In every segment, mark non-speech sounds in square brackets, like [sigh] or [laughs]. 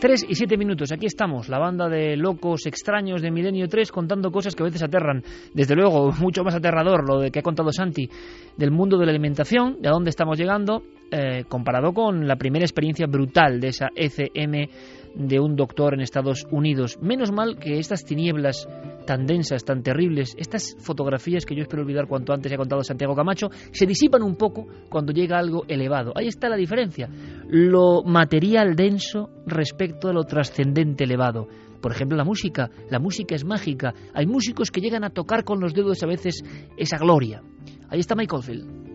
3 y 7 minutos, aquí estamos, la banda de locos extraños de Milenio 3 contando cosas que a veces aterran. Desde luego, [laughs] mucho más aterrador lo de que ha contado Santi del mundo de la alimentación, de a dónde estamos llegando, eh, comparado con la primera experiencia brutal de esa ECM de un doctor en Estados Unidos. Menos mal que estas tinieblas tan densas, tan terribles, estas fotografías que yo espero olvidar cuanto antes ha contado Santiago Camacho, se disipan un poco cuando llega algo elevado. Ahí está la diferencia. Lo material denso respecto a lo trascendente elevado. Por ejemplo, la música. La música es mágica. Hay músicos que llegan a tocar con los dedos a veces esa gloria. Ahí está Michael Field.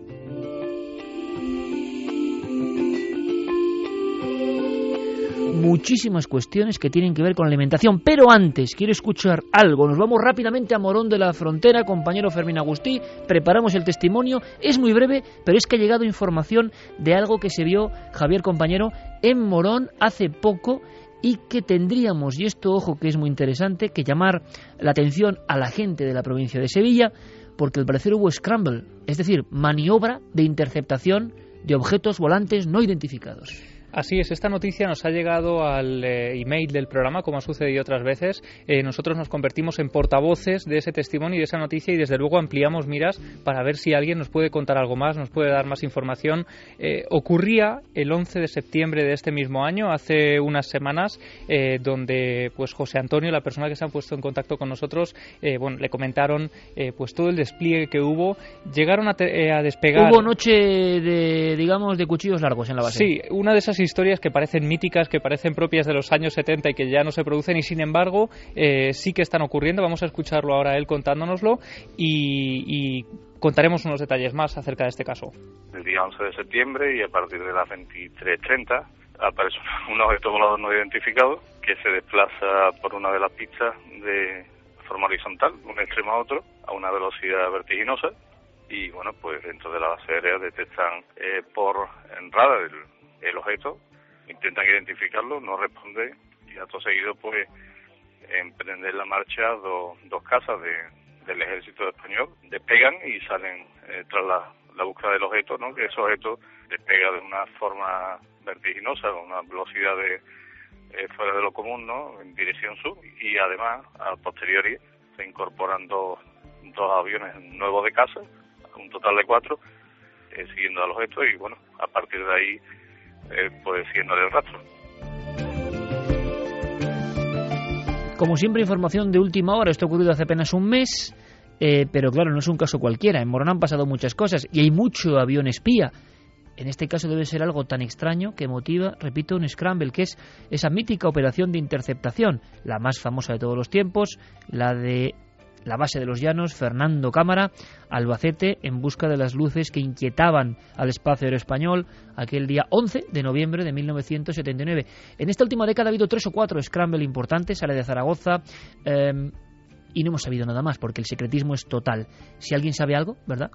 Muchísimas cuestiones que tienen que ver con la alimentación. Pero antes, quiero escuchar algo. Nos vamos rápidamente a Morón de la Frontera, compañero Fermín Agustí. Preparamos el testimonio. Es muy breve, pero es que ha llegado información de algo que se vio, Javier, compañero, en Morón hace poco y que tendríamos, y esto ojo que es muy interesante, que llamar la atención a la gente de la provincia de Sevilla, porque al parecer hubo scramble, es decir, maniobra de interceptación de objetos volantes no identificados. Así es, esta noticia nos ha llegado al eh, email del programa, como ha sucedido otras veces. Eh, nosotros nos convertimos en portavoces de ese testimonio y de esa noticia y desde luego ampliamos miras para ver si alguien nos puede contar algo más, nos puede dar más información. Eh, ocurría el 11 de septiembre de este mismo año, hace unas semanas, donde pues José Antonio, la persona que se ha puesto en contacto con nosotros, bueno, le comentaron pues todo el despliegue que hubo. Llegaron a, a, despegar. Hubo noche de, digamos, de cuchillos largos en la base. Sí, una de esas historias que parecen míticas, que parecen propias de los años 70 y que ya no se producen y sin embargo eh, sí que están ocurriendo. Vamos a escucharlo ahora él contándonoslo y, y contaremos unos detalles más acerca de este caso. El día 11 de septiembre y a partir de las 23.30 aparece [laughs] un objeto volador no identificado que se desplaza por una de las pistas de forma horizontal, de un extremo a otro, a una velocidad vertiginosa. Y bueno, pues dentro de la base aérea detectan eh, por en radar el, el objeto, intentan identificarlo, no responde y acto seguido pues emprender la marcha dos casas del ejército español, despegan y salen eh, tras la, búsqueda del objeto, ¿no? que ese objeto despega de una forma vertiginosa, con una velocidad de eh, fuera de lo común, ¿no? en dirección sur y además a posteriori se incorporan dos, aviones nuevos de casa, un total de cuatro, eh, siguiendo al objeto y bueno, a partir de ahí eh, pues siguiendo el rastro. Como siempre, información de última hora. Esto ha ocurrido hace apenas un mes, eh, pero claro, no es un caso cualquiera. En Morón han pasado muchas cosas y hay mucho avión espía. En este caso debe ser algo tan extraño que motiva, repito, un scramble, que es esa mítica operación de interceptación, la más famosa de todos los tiempos, la de la base de los llanos, Fernando Cámara, Albacete, en busca de las luces que inquietaban al espacio aéreo español aquel día 11 de noviembre de 1979. En esta última década ha habido tres o cuatro scramble importantes, sale de Zaragoza, em, y no hemos sabido nada más porque el secretismo es total. Si alguien sabe algo, ¿verdad?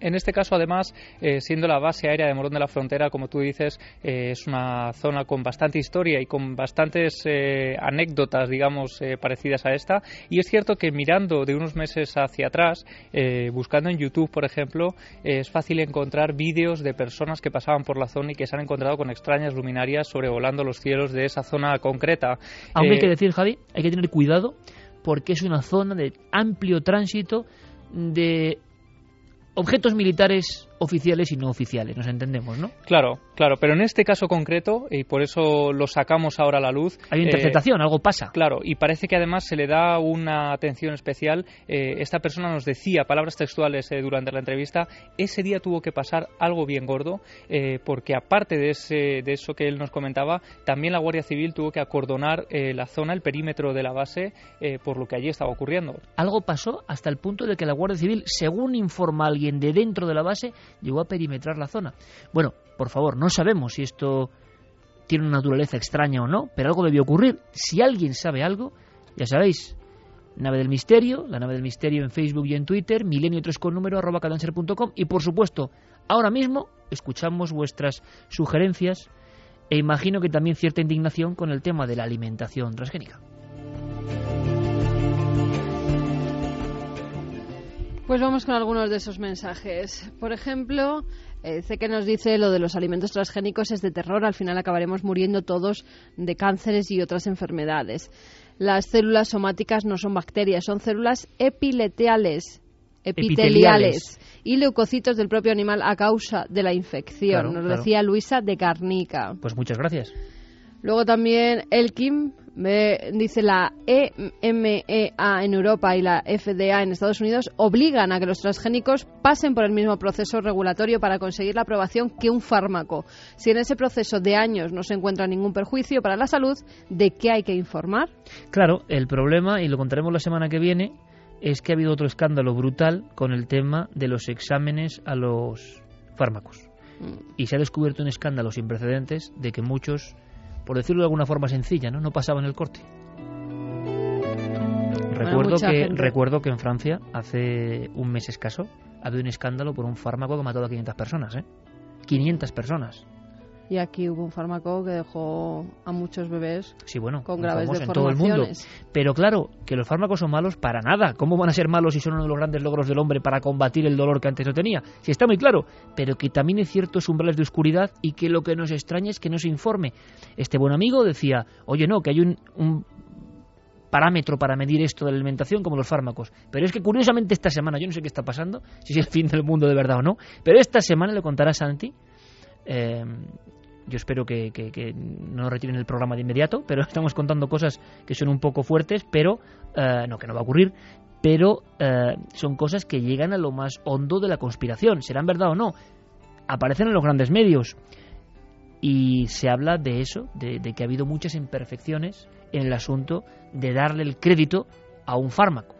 En este caso, además, eh, siendo la base aérea de Morón de la Frontera, como tú dices, eh, es una zona con bastante historia y con bastantes eh, anécdotas, digamos, parecidas a esta. Y es cierto que mirando de unos meses hacia atrás, buscando en YouTube, por ejemplo, es fácil encontrar vídeos de personas que pasaban por la zona y que se han encontrado con extrañas luminarias sobrevolando los cielos de esa zona concreta. Aunque hay que decir, Javi, hay que tener cuidado porque es una zona de amplio tránsito de objetos militares oficiales y no oficiales, nos entendemos, ¿no? Claro, claro, pero en este caso concreto, y por eso lo sacamos ahora a la luz... Hay interpretación, eh, algo pasa. Claro, y parece que además se le da una atención especial. Eh, esta persona nos decía, palabras textuales eh, durante la entrevista, ese día tuvo que pasar algo bien gordo, porque aparte de, ese, de eso que él nos comentaba, también la Guardia Civil tuvo que acordonar la zona, el perímetro de la base, por lo que allí estaba ocurriendo. Algo pasó hasta el punto de que la Guardia Civil, según informa alguien de dentro de la base, llegó a perimetrar la zona. Bueno, por favor, no sabemos si esto tiene una naturaleza extraña o no, pero algo debió ocurrir. Si alguien sabe algo, ya sabéis, Nave del Misterio, la Nave del Misterio en Facebook y en Twitter, milenio 3 con número arroba y por supuesto, ahora mismo escuchamos vuestras sugerencias e imagino que también cierta indignación con el tema de la alimentación transgénica. Pues vamos con algunos de esos mensajes. Por ejemplo, Eh, sé que nos dice lo de los alimentos transgénicos es de terror, al final acabaremos muriendo todos de cánceres y otras enfermedades. Las células somáticas no son bacterias, son células epileteales, epiteliales, y leucocitos del propio animal a causa de la infección. Claro, nos claro. decía Luisa de Carnica. Pues muchas gracias. Luego también Elkim dice la EMEA en Europa y la FDA en Estados Unidos obligan a que los transgénicos pasen por el mismo proceso regulatorio para conseguir la aprobación que un fármaco. Si en ese proceso de años no se encuentra ningún perjuicio para la salud, ¿de qué hay que informar? Claro, el problema, y lo contaremos la semana que viene, es que ha habido otro escándalo brutal con el tema de los exámenes a los fármacos. Y se ha descubierto un escándalo sin precedentes de que muchos, por decirlo de alguna forma sencilla, no, no pasaban el corte. Recuerdo que, gente. recuerdo que en Francia, hace un mes escaso, ha habido un escándalo por un fármaco que mató a 500 personas. ¿eh? 500 personas. Y aquí hubo un fármaco que dejó a muchos bebés Sí, bueno, con graves famoso en todo el mundo. deformaciones. Pero claro, que los fármacos son malos para nada. ¿Cómo van a ser malos si son uno de los grandes logros del hombre para combatir el dolor que antes no tenía? Si está muy claro, pero que también hay ciertos umbrales de oscuridad y que lo que nos extraña es que no se informe. Este buen amigo decía, oye, no, que hay un, un parámetro para medir esto de la alimentación como los fármacos. Pero es que curiosamente esta semana, yo no sé qué está pasando, si es el fin del mundo de verdad o no, pero esta semana le contará Santi. eh, yo espero que, no retiren el programa de inmediato, [laughs] pero estamos contando cosas que son un poco fuertes, pero eh, no, que no va a ocurrir, pero eh, son cosas que llegan a lo más hondo de la conspiración. ¿Serán verdad o no? Aparecen en los grandes medios y se habla de eso, de, de que ha habido muchas imperfecciones en el asunto de darle el crédito a un fármaco.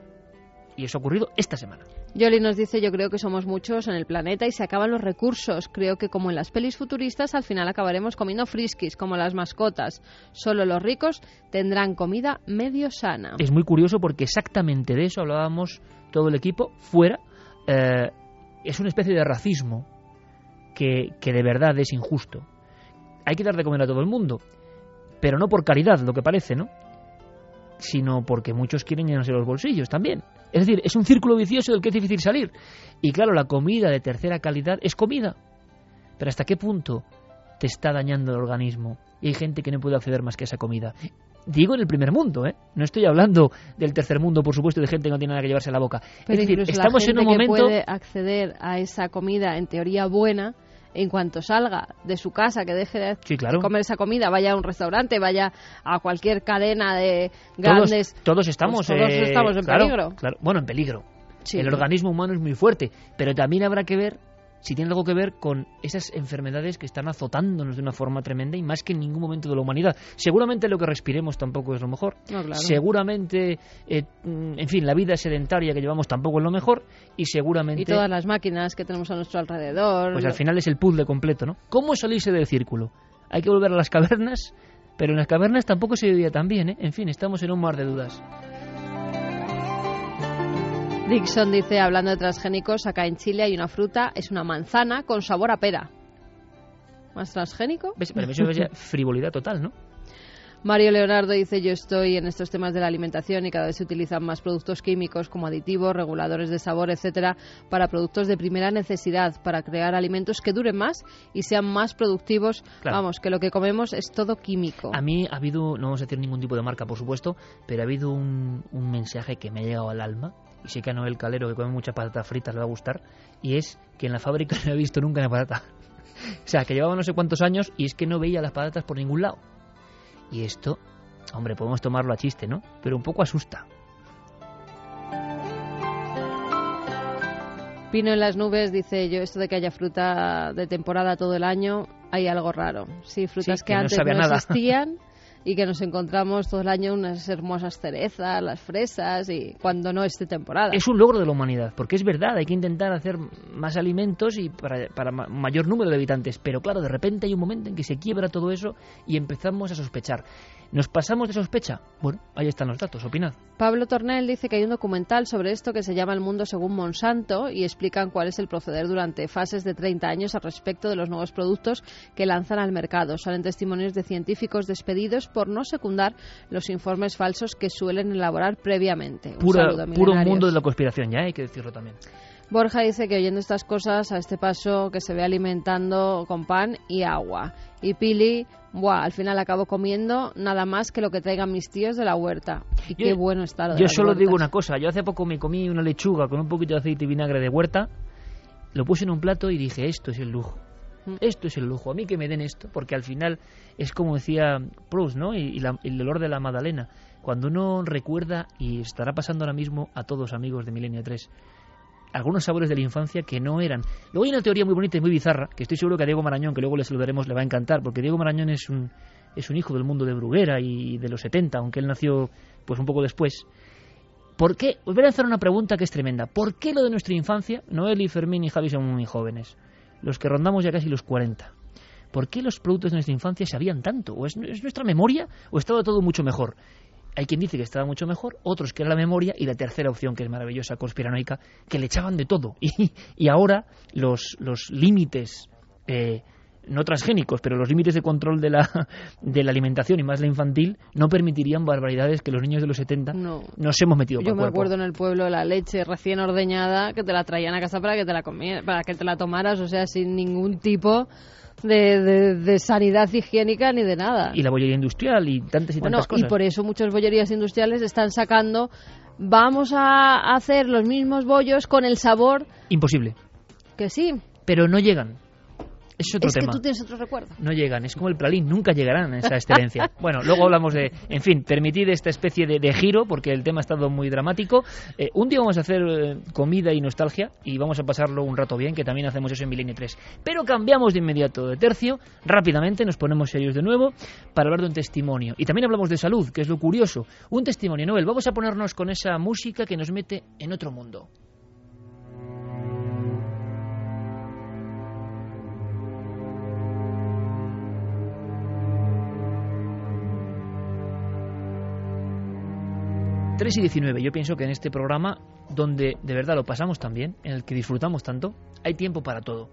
Y eso ha ocurrido esta semana. Yoli nos dice, yo creo que somos muchos en el planeta y se acaban los recursos. Creo que como en las pelis futuristas, al final acabaremos comiendo friskis, como las mascotas. Solo los ricos tendrán comida medio sana. Es muy curioso porque exactamente de eso hablábamos todo el equipo fuera. Eh, es una especie de racismo que, que de verdad es injusto. Hay que dar de comer a todo el mundo, pero no por caridad, lo que parece, ¿no? Sino porque muchos quieren llenarse los bolsillos también. Es decir, es un círculo vicioso del que es difícil salir. Y claro, la comida de tercera calidad es comida. Pero ¿hasta qué punto te está dañando el organismo? Y hay gente que no puede acceder más que a esa comida. Digo en el primer mundo, ¿eh? No estoy hablando del tercer mundo, por supuesto, de gente que no tiene nada que llevarse a la boca. Pero es decir, estamos la en un momento... que puede acceder a esa comida en teoría buena en cuanto salga de su casa, que deje de Sí, claro. comer esa comida, vaya a un restaurante, vaya a cualquier cadena de Todos, grandes... todos estamos, pues todos eh, estamos en claro, peligro. claro. Bueno, en peligro. Sí. El organismo humano es muy fuerte, pero también habrá que ver si tiene algo que ver con esas enfermedades que están azotándonos de una forma tremenda y más que en ningún momento de la humanidad. Seguramente lo que respiremos tampoco es lo mejor. No, claro. Seguramente, eh, mm, en fin, la vida sedentaria que llevamos tampoco es lo mejor y seguramente, Y todas las máquinas que tenemos a nuestro alrededor. pues al final es el puzzle completo, ¿no? ¿Cómo salirse del círculo? Hay que volver a las cavernas, pero en las cavernas tampoco se vivía tan bien, ¿eh? En fin, estamos en un mar de dudas. Dixon dice, hablando de transgénicos, acá en Chile hay una fruta, es una manzana con sabor a pera. ¿Más transgénico? ¿Ves? Para mí eso es [laughs] frivolidad total, ¿no? Mario Leonardo dice, yo estoy en estos temas de la alimentación y cada vez se utilizan más productos químicos como aditivos, reguladores de sabor, etcétera, para productos de primera necesidad, para crear alimentos que duren más y sean más productivos. Claro. Vamos, que lo que comemos es todo químico. A mí ha habido, no vamos a decir ningún tipo de marca, por supuesto, pero ha habido un, un mensaje que me ha llegado al alma, y sé que a Noel Calero, que come muchas patatas fritas, le va a gustar, y es que en la fábrica [laughs] no he visto nunca una patata. [laughs] o sea, que llevaba no sé cuántos años y es que no veía las patatas por ningún lado. Y esto, hombre, podemos tomarlo a chiste, ¿no? Pero un poco asusta. Pino en las nubes dice, yo esto de que haya fruta de temporada todo el año, hay algo raro. Sí, frutas Sí, que, que no antes no existían [laughs] y que nos encontramos todo el año unas hermosas cerezas, las fresas y cuando no es de temporada. Es un logro de la humanidad, porque es verdad, hay que intentar hacer más alimentos y para, para ma- mayor número de habitantes, pero claro, de repente hay un momento en que se quiebra todo eso y empezamos a sospechar. ¿Nos pasamos de sospecha? Bueno, ahí están los datos, opinad. Pablo Tornel dice que hay un documental sobre esto que se llama El mundo según Monsanto y explican cuál es el proceder durante fases de 30 años al respecto de los nuevos productos que lanzan al mercado. Salen testimonios de científicos despedidos por no secundar los informes falsos que suelen elaborar previamente. Un Pura- saludo, puro mundo de la conspiración, ya hay que decirlo también. Borja dice que oyendo estas cosas, a este paso que se ve alimentando con pan y agua. Y Pili, buah, al final acabo comiendo nada más que lo que traigan mis tíos de la huerta. Y qué bueno está lo de Yo las solo digo una cosa. Yo hace poco me comí una lechuga con un poquito de aceite y vinagre de huerta. Lo puse en un plato y dije, esto es el lujo. Mm. Esto es el lujo. A mí que me den esto, porque al final es como decía Proust, ¿no? Y, y la- el olor de la magdalena. Cuando uno recuerda, y estará pasando ahora mismo a todos amigos de Milenio 3, algunos sabores de la infancia que no eran. Luego hay una teoría muy bonita y muy bizarra, que estoy seguro que a Diego Marañón, que luego le saludaremos, le va a encantar, porque Diego Marañón es un, es un hijo del mundo de Bruguera y de los 70, aunque él nació pues un poco después. ¿Por qué? Os voy a lanzar una pregunta que es tremenda. ¿Por qué lo de nuestra infancia, Noel y Fermín y Javi son muy jóvenes? Los que rondamos ya casi los 40. ¿Por qué los productos de nuestra infancia sabían tanto? ¿O es, es nuestra memoria o estaba todo mucho mejor? Hay quien dice que estaba mucho mejor, otros que era la memoria y la tercera opción, que es maravillosa, conspiranoica, que le echaban de todo. [laughs] Y, y ahora los, los límites, eh, no transgénicos, pero los límites de control de la, [laughs] de la alimentación y más la infantil no permitirían barbaridades que los niños de los 70 No. nos hemos metido Yo por me cuerpo. acuerdo en el pueblo la leche recién ordeñada que te la traían a casa para que te la comieras, para que te la tomaras, o sea, sin ningún tipo de, de- de sanidad higiénica ni de nada. Y la bollería industrial y tantas y bueno, tantas cosas. y por eso muchas bollerías industriales están sacando, vamos a hacer los mismos bollos con el sabor Imposible. que sí. Pero no llegan. Es otro es tema. que tú tienes otro recuerdo. No llegan, es como el pralín, nunca llegarán a esa excelencia. [laughs] bueno, luego hablamos de, en fin, permitid esta especie de, de giro, porque el tema ha estado muy dramático. Eh, un día vamos a hacer eh, comida y nostalgia y vamos a pasarlo un rato bien, que también hacemos eso en Milenio 3. Pero cambiamos de inmediato de tercio, rápidamente nos ponemos serios de nuevo para hablar de un testimonio. Y también hablamos de salud, que es lo curioso. Un testimonio, Noel, vamos a ponernos con esa música que nos mete en otro mundo. Tres y 19. Yo pienso que en este programa, donde de verdad lo pasamos tan bien, en el que disfrutamos tanto, hay tiempo para todo.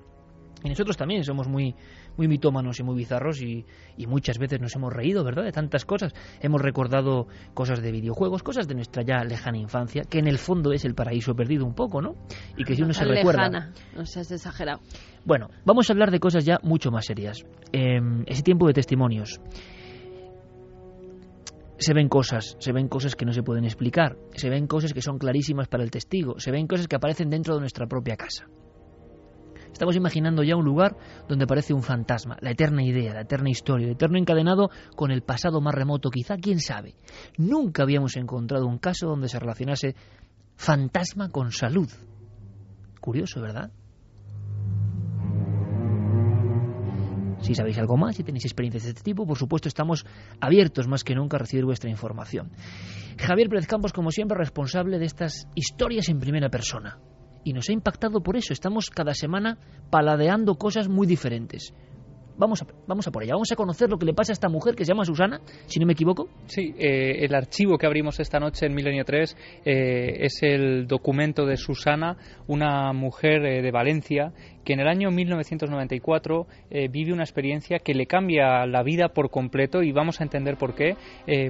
Y nosotros también somos muy, muy mitómanos y muy bizarros y, y muchas veces nos hemos reído, ¿verdad? De tantas cosas. Hemos recordado cosas de videojuegos, cosas de nuestra ya lejana infancia, que en el fondo es el paraíso perdido un poco, ¿no? Y que si uno se Tan recuerda... lejana, no seas exagerado. Bueno, vamos a hablar de cosas ya mucho más serias. Eh, ese tiempo de testimonios. Se ven cosas, se ven cosas que no se pueden explicar, se ven cosas que son clarísimas para el testigo, se ven cosas que aparecen dentro de nuestra propia casa. Estamos imaginando ya un lugar donde aparece un fantasma, la eterna idea, la eterna historia, el eterno encadenado con el pasado más remoto, quizá, quién sabe. Nunca habíamos encontrado un caso donde se relacionase fantasma con salud. Curioso, ¿verdad? Si sabéis algo más, si tenéis experiencias de este tipo, por supuesto estamos abiertos más que nunca a recibir vuestra información. Javier Pérez Campos, como siempre, responsable de estas historias en primera persona. Y nos ha impactado por eso. Estamos cada semana paladeando cosas muy diferentes. Vamos a, vamos a por ella. Vamos a conocer lo que le pasa a esta mujer que se llama Susana, si no me equivoco. Sí, eh, el archivo que abrimos esta noche en Milenio 3 eh, es el documento de Susana, una mujer eh, de Valencia que en el año 1994 eh, vive una experiencia que le cambia la vida por completo y vamos a entender por qué.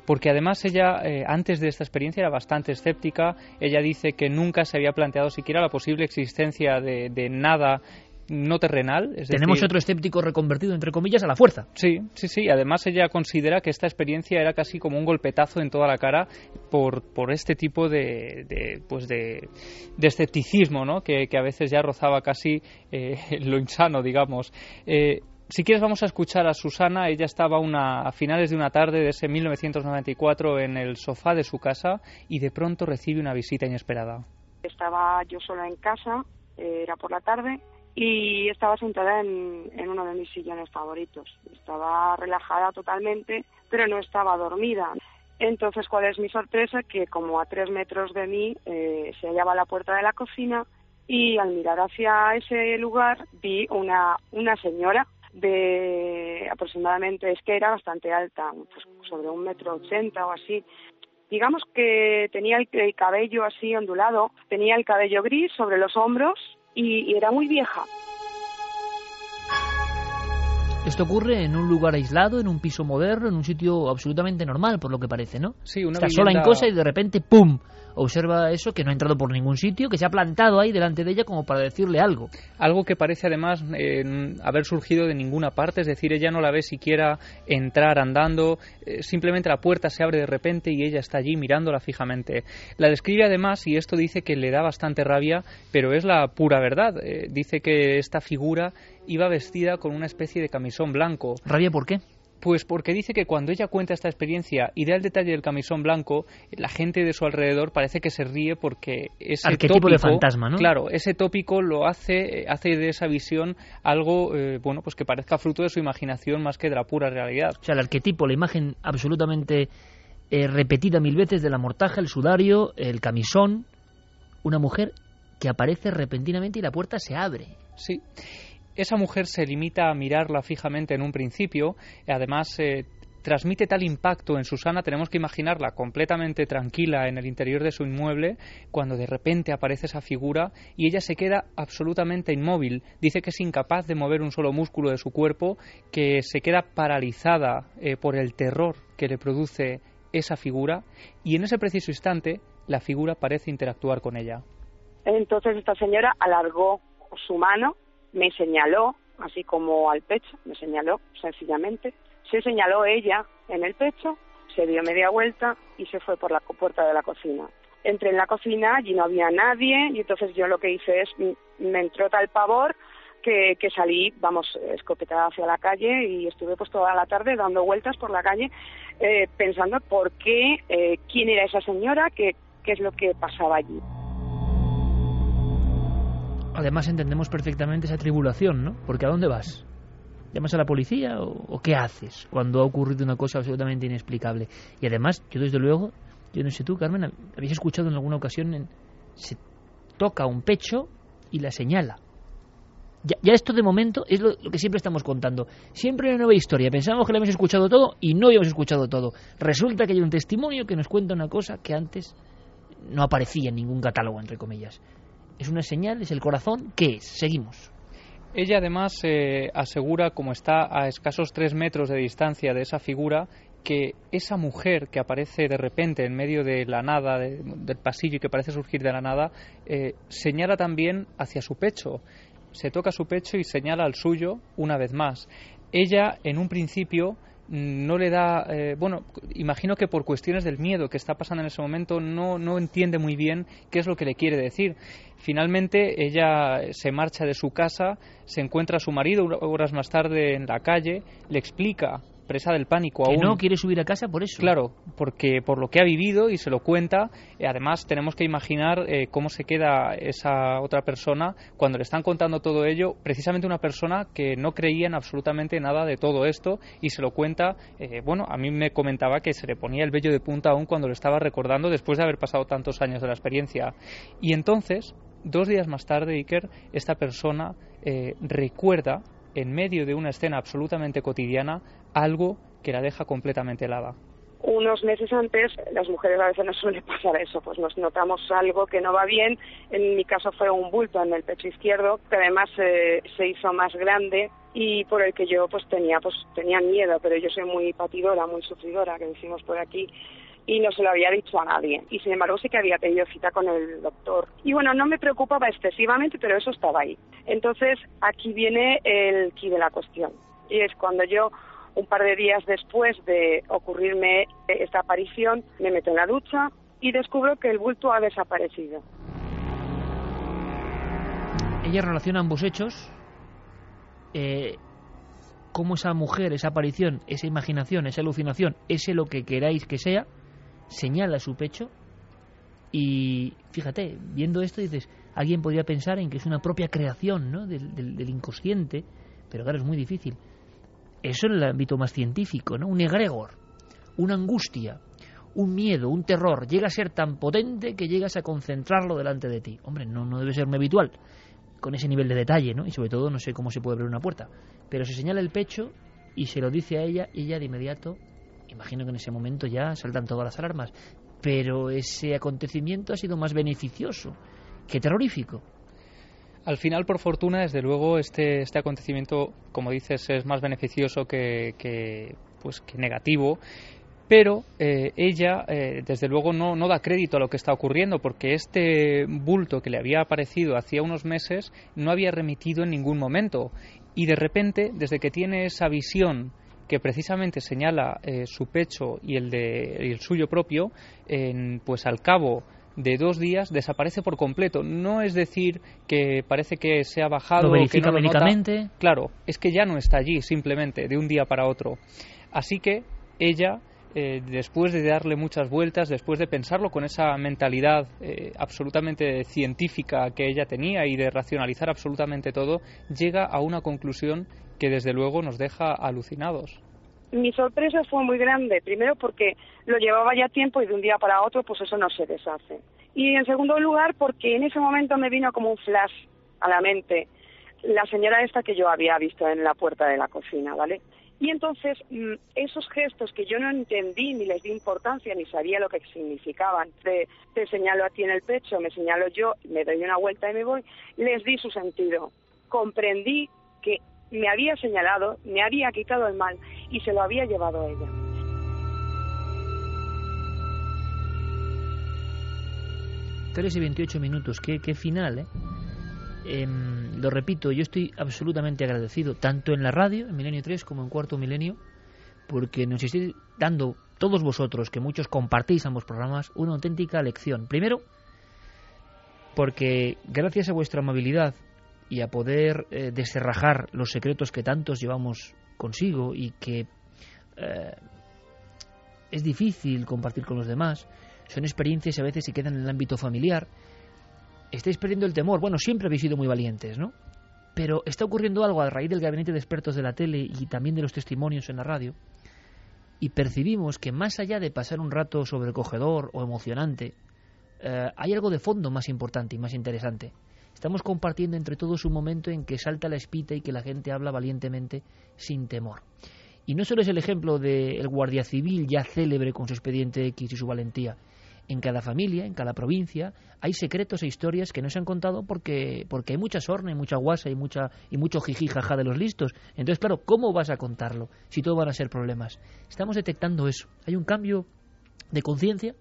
Porque además ella, antes de esta experiencia, era bastante escéptica. Ella dice que nunca se había planteado siquiera la posible existencia de nada no terrenal. Es Tenemos decir, otro escéptico reconvertido, entre comillas, a la fuerza. Sí, sí, sí. Además, ella considera que esta experiencia era casi como un golpetazo en toda la cara por, por este tipo de, de, pues de, de escepticismo, ¿no? Que, que a veces ya rozaba casi eh, [laughs] lo insano, digamos. Eh, si quieres vamos a escuchar a Susana. Ella estaba una, a finales de una tarde de ese 1994 en el sofá de su casa y de pronto recibe una visita inesperada. Estaba yo sola en casa, era por la tarde, y estaba sentada en, uno de mis sillones favoritos. Estaba relajada totalmente, pero no estaba dormida. Entonces, ¿cuál es mi sorpresa? Que como a tres metros de mí eh, se hallaba la puerta de la cocina y al mirar hacia ese lugar vi una, una señora de aproximadamente, es que era bastante alta, pues sobre un metro ochenta o así, digamos que tenía el, cabello así ondulado, tenía el cabello gris sobre los hombros y, y, era muy vieja. Esto ocurre en un lugar aislado, en un piso moderno, en un sitio absolutamente normal, por lo que parece, ¿no? Sí, una Está vivienda... sola en cosa y de repente, ¡pum! observa eso, que no ha entrado por ningún sitio, que se ha plantado ahí delante de ella como para decirle algo. Algo que parece además eh, haber surgido de ninguna parte, es decir, ella no la ve siquiera entrar andando, eh, simplemente la puerta se abre de repente y ella está allí mirándola fijamente. La describe además, y esto dice que le da bastante rabia, pero es la pura verdad. Eh, dice que esta figura iba vestida con una especie de camisón blanco. ¿Rabia por qué? Pues porque dice que cuando ella cuenta esta experiencia y da el detalle del camisón blanco, la gente de su alrededor parece que se ríe porque ese Arquetipo de fantasma, ¿no? Claro, ese tópico lo hace, hace de esa visión algo, eh, bueno, pues que parezca fruto de su imaginación más que de la pura realidad. O sea, el arquetipo, la imagen absolutamente eh, repetida mil veces de la mortaja, el sudario, el camisón, una mujer que aparece repentinamente y la puerta se abre. Sí esa mujer se limita a mirarla fijamente en un principio, además eh, transmite tal impacto en Susana, tenemos que imaginarla completamente tranquila en el interior de su inmueble, cuando de repente aparece esa figura y ella se queda absolutamente inmóvil. Dice que es incapaz de mover un solo músculo de su cuerpo, que se queda paralizada eh, por el terror que le produce esa figura y en ese preciso instante la figura parece interactuar con ella. Entonces esta señora alargó su mano me señaló, así como al pecho, me señaló sencillamente. Se señaló ella en el pecho, se dio media vuelta y se fue por la puerta de la cocina. Entré en la cocina, allí no había nadie y entonces yo lo que hice es, me entró tal pavor que, que salí, vamos, escopetada hacia la calle y estuve pues toda la tarde dando vueltas por la calle eh, pensando por qué, eh, quién era esa señora, qué, qué es lo que pasaba allí además entendemos perfectamente esa tribulación, ¿no? Porque ¿a dónde vas? ¿Llamas a la policía o, qué haces cuando ha ocurrido una cosa absolutamente inexplicable? Y además, yo desde luego, yo no sé tú, Carmen, habéis escuchado en alguna ocasión, en, se toca un pecho y la señala. Ya, esto de momento es lo, que siempre estamos contando. Siempre una nueva historia. Pensamos que lo hemos escuchado todo y no habíamos escuchado todo. Resulta que hay un testimonio que nos cuenta una cosa que antes no aparecía en ningún catálogo, entre comillas es una señal, es el corazón, ¿qué es? Seguimos. Ella además eh, asegura, como está a escasos tres metros de distancia de esa figura, que esa mujer que aparece de repente en medio de la nada, del pasillo y que parece surgir de la nada, eh, señala también hacia su pecho. Se toca su pecho y señala al suyo una vez más. Ella, en un principio, no le da, eh, bueno, imagino que por cuestiones del miedo que está pasando en ese momento no, no entiende muy bien qué es lo que le quiere decir. Finalmente ella se marcha de su casa, se encuentra a su marido horas más tarde en la calle, le explica presa del pánico que no quiere subir a casa por eso. Claro, porque por lo que ha vivido y se lo cuenta, eh, además tenemos que imaginar eh, cómo se queda esa otra persona cuando le están contando todo ello, precisamente una persona que no creía en absolutamente nada de todo esto y se lo cuenta, eh, bueno, a mí me comentaba que se le ponía el vello de punta aún cuando lo estaba recordando después de haber pasado tantos años de la experiencia. Y entonces, dos días más tarde, Iker, esta persona recuerda en medio de una escena absolutamente cotidiana algo que la deja completamente helada. Unos meses antes, las mujeres a veces nos suele pasar eso, pues nos notamos algo que no va bien. En mi caso fue un bulto en el pecho izquierdo, que además eh, se hizo más grande y por el que yo pues tenía pues tenía miedo, pero yo soy muy patidora, muy sufridora, que decimos por aquí y no se lo había dicho a nadie. Y sin embargo sí que había tenido cita con el doctor. Y bueno, no me preocupaba excesivamente, pero eso estaba ahí. Entonces aquí viene el quid de la cuestión. Y es cuando yo, un par de días después de ocurrirme esta aparición, me meto en la ducha y descubro que el bulto ha desaparecido. Ella relaciona ambos hechos. Eh, cómo esa mujer, esa aparición, esa imaginación, esa alucinación, ese lo que queráis que sea, señala su pecho y fíjate, viendo esto dices, alguien podría pensar en que es una propia creación ¿no? del, del, inconsciente, pero claro, es muy difícil. Eso en el ámbito más científico, ¿no? Un egregor, una angustia, un miedo, un terror, llega a ser tan potente que llegas a concentrarlo delante de ti. Hombre, no, no debe ser muy habitual, con ese nivel de detalle, ¿no? Y sobre todo no sé cómo se puede abrir una puerta. Pero se señala el pecho y se lo dice a ella, y ella de inmediato imagino que en ese momento ya saltan todas las alarmas, pero ese acontecimiento ha sido más beneficioso que terrorífico. Al final, por fortuna, desde luego, este, este acontecimiento, como dices, es más beneficioso que, que, pues, que negativo pero eh, ella, eh, desde luego, no, no, da crédito a lo que está ocurriendo, porque este bulto que le había aparecido hacía unos meses no había remitido en ningún momento. Y de repente, desde que tiene esa visión que precisamente señala eh, su pecho y el, de, y el suyo propio, en, pues al cabo de dos días desaparece por completo. No es decir que parece que se ha bajado. ¿Lo que no lo? Claro, es que ya no está allí simplemente de un día para otro. Así que ella eh, después de darle muchas vueltas, después de pensarlo con esa mentalidad eh, absolutamente científica que ella tenía y de racionalizar absolutamente todo, llega a una conclusión que desde luego nos deja alucinados. Mi sorpresa fue muy grande, primero porque lo llevaba ya tiempo y de un día para otro pues eso no se deshace. Y en segundo lugar porque en ese momento me vino como un flash a la mente la señora esta que yo había visto en la puerta de la cocina, ¿vale? Y entonces mm, esos gestos que yo no entendí ni les di importancia ni sabía lo que significaban, te, te señalo a ti en el pecho, me señalo yo, me doy una vuelta y me voy, les di su sentido. Comprendí que me había señalado, me había quitado el mal y se lo había llevado a ella. Tres y veintiocho minutos, qué, qué final, ¿eh? Em, lo repito, yo estoy absolutamente agradecido, tanto en la radio, en Milenio 3, como en Cuarto Milenio, porque nos estáis dando, todos vosotros, que muchos compartís ambos programas, una auténtica lección. Primero, porque gracias a vuestra amabilidad y a poder eh, descerrajar los secretos que tantos llevamos consigo y que eh, es difícil compartir con los demás, son experiencias a veces se quedan en el ámbito familiar, estáis perdiendo el temor. Bueno, siempre habéis sido muy valientes, ¿no? Pero está ocurriendo algo a raíz del gabinete de expertos de la tele y también de los testimonios en la radio. Y percibimos que más allá de pasar un rato sobrecogedor o emocionante, eh, hay algo de fondo más importante y más interesante. Estamos compartiendo entre todos un momento en que salta la espita y que la gente habla valientemente sin temor. Y no solo es el ejemplo del guardia civil ya célebre con su expediente X y su valentía, en cada familia, en cada provincia, hay secretos e historias que no se han contado porque, porque hay mucha sorna y mucha guasa y, mucha, y mucho jiji jaja de los listos. Entonces, claro, ¿cómo vas a contarlo si todo van a ser problemas? Estamos detectando eso. Hay un cambio de conciencia.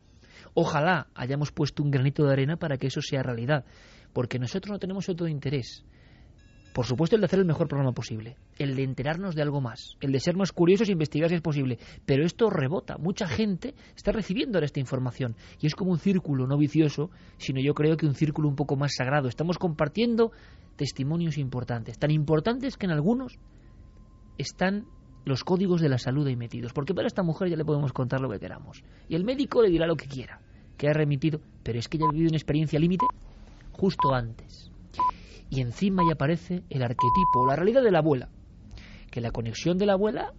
Ojalá hayamos puesto un granito de arena para que eso sea realidad, porque nosotros no tenemos otro interés por supuesto el de hacer el mejor programa posible, el de enterarnos de algo más, el de ser más curiosos e investigar si es posible. Pero esto rebota. Mucha gente está recibiendo esta información y es como un círculo no vicioso, sino yo creo que un círculo un poco más sagrado. Estamos compartiendo testimonios importantes, tan importantes que en algunos están los códigos de la salud ahí metidos. Porque para esta mujer ya le podemos contar lo que queramos. Y el médico le dirá lo que quiera, que ha remitido, pero es que ya ha vivido una experiencia límite justo antes y encima ya aparece el arquetipo, la realidad de la abuela, que la conexión de la abuela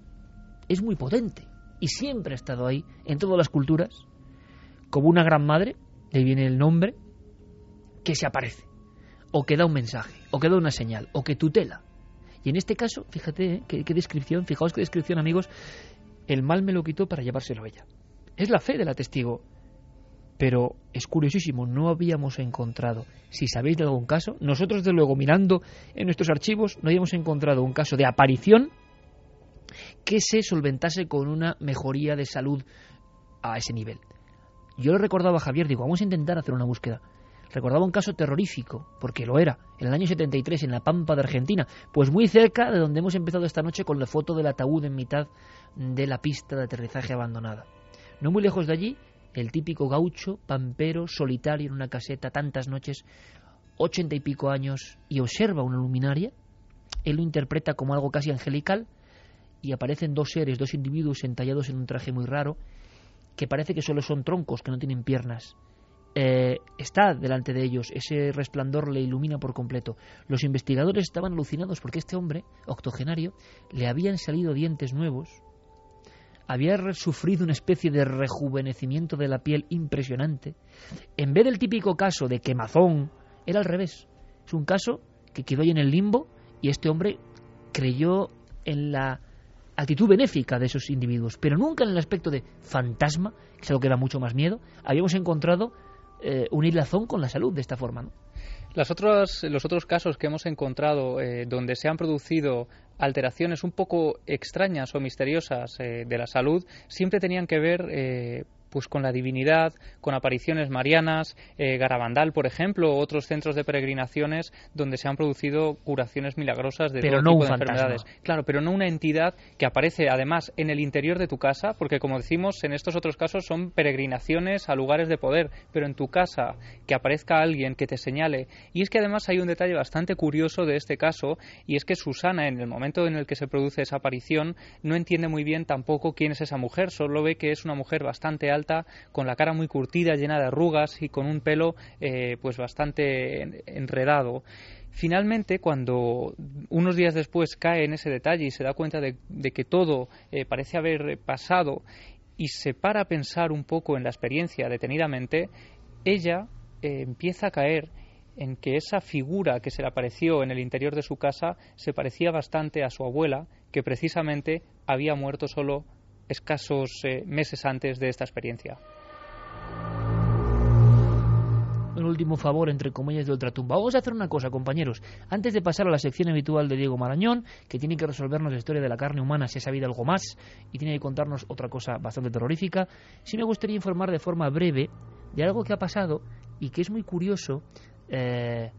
es muy potente y siempre ha estado ahí en todas las culturas, como una gran madre, de ahí viene el nombre, que se aparece, o que da un mensaje, o que da una señal, o que tutela. Y en este caso, fíjate, ¿eh? qué, descripción, fijaos qué descripción amigos, el mal me lo quitó para llevárselo a ella. Es la fe de la testigo pero es curiosísimo, no habíamos encontrado, si sabéis de algún caso, nosotros desde luego mirando en nuestros archivos no habíamos encontrado un caso de aparición que se solventase con una mejoría de salud a ese nivel. Yo le recordaba a Javier, digo, vamos a intentar hacer una búsqueda. Recordaba un caso terrorífico, porque lo era, en el año 73 en la Pampa de Argentina, pues muy cerca de donde hemos empezado esta noche con la foto del ataúd en mitad de la pista de aterrizaje abandonada. No muy lejos de allí el típico gaucho, pampero, solitario en una caseta tantas noches, ochenta y pico años, y observa una luminaria, él lo interpreta como algo casi angelical, y aparecen dos seres, dos individuos entallados en un traje muy raro, que parece que solo son troncos, que no tienen piernas. Eh, está delante de ellos, ese resplandor le ilumina por completo. Los investigadores estaban alucinados porque este hombre, octogenario, le habían salido dientes nuevos, había sufrido una especie de rejuvenecimiento de la piel impresionante. En vez del típico caso de quemazón, era al revés. Es un caso que quedó ahí en el limbo y este hombre creyó en la actitud benéfica de esos individuos, pero nunca en el aspecto de fantasma, que es algo que da mucho más miedo. Habíamos encontrado eh, un hilazón con la salud de esta forma. ¿no? Las otras, los otros casos que hemos encontrado eh, donde se han producido alteraciones un poco extrañas o misteriosas eh, de la salud siempre tenían que ver eh, pues con la divinidad, con apariciones marianas, eh, Garabandal, por ejemplo, o otros centros de peregrinaciones donde se han producido curaciones milagrosas de pero todo no tipo de enfermedades. Claro, pero no una entidad que aparece además en el interior de tu casa, porque como decimos, en estos otros casos son peregrinaciones a lugares de poder, pero en tu casa que aparezca alguien que te señale. Y es que además hay un detalle bastante curioso de este caso, y es que Susana, en el momento en el que se produce esa aparición, no entiende muy bien tampoco quién es esa mujer, solo ve que es una mujer bastante alta, con la cara muy curtida, llena de arrugas y con un pelo eh, pues bastante en- enredado. Finalmente, cuando unos días después cae en ese detalle y se da cuenta de, de que todo eh, parece haber pasado y se para a pensar un poco en la experiencia detenidamente, ella eh, empieza a caer en que esa figura que se le apareció en el interior de su casa se parecía bastante a su abuela, que precisamente había muerto solo escasos eh, meses antes de esta experiencia. un último favor, entre comillas, de ultratumba. Vamos a hacer una cosa, compañeros. Antes de pasar a la sección habitual de Diego Marañón, que tiene que resolvernos la historia de la carne humana, si ha sabido algo más, y tiene que contarnos otra cosa bastante terrorífica, sí me gustaría informar de forma breve de algo que ha pasado y que es muy curioso. eh,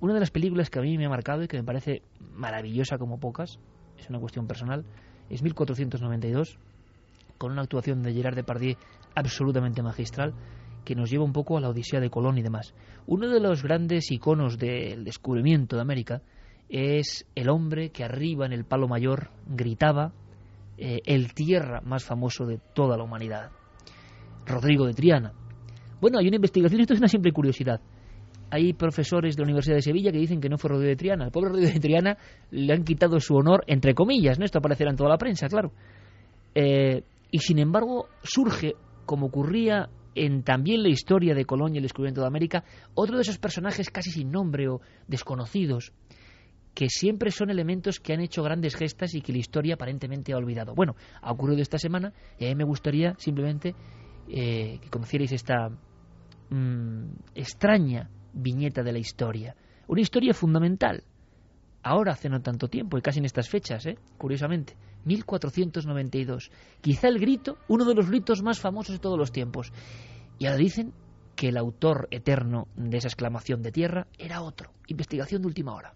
una de las películas que a mí me ha marcado y que me parece maravillosa como pocas, es una cuestión personal, es 1492, con una actuación de Gerard Depardieu absolutamente magistral, que nos lleva un poco a la Odisea de Colón y demás. Uno de los grandes iconos del descubrimiento de América es el hombre que arriba en el palo mayor gritaba eh, el tierra más famoso de toda la humanidad, Rodrigo de Triana. Bueno, hay una investigación, esto es una simple curiosidad. Hay profesores de la Universidad de Sevilla que dicen que no fue Rodrigo de Triana. Al pobre Rodrigo de Triana le han quitado su honor, entre comillas, ¿no? Esto aparecerá en toda la prensa, claro. Eh, y sin embargo surge, como ocurría en también la historia de Colón y el descubrimiento de América, otro de esos personajes casi sin nombre o desconocidos, que siempre son elementos que han hecho grandes gestas y que la historia aparentemente ha olvidado. Bueno, ha ocurrido esta semana y a mí me gustaría simplemente eh, que conocierais esta mm, extraña viñeta de la historia. Una historia fundamental. Ahora, hace no tanto tiempo, y casi en estas fechas, ¿eh? curiosamente, 1492. Quizá el grito, uno de los gritos más famosos de todos los tiempos. Y ahora dicen que el autor eterno de esa exclamación de tierra era otro. Investigación de última hora.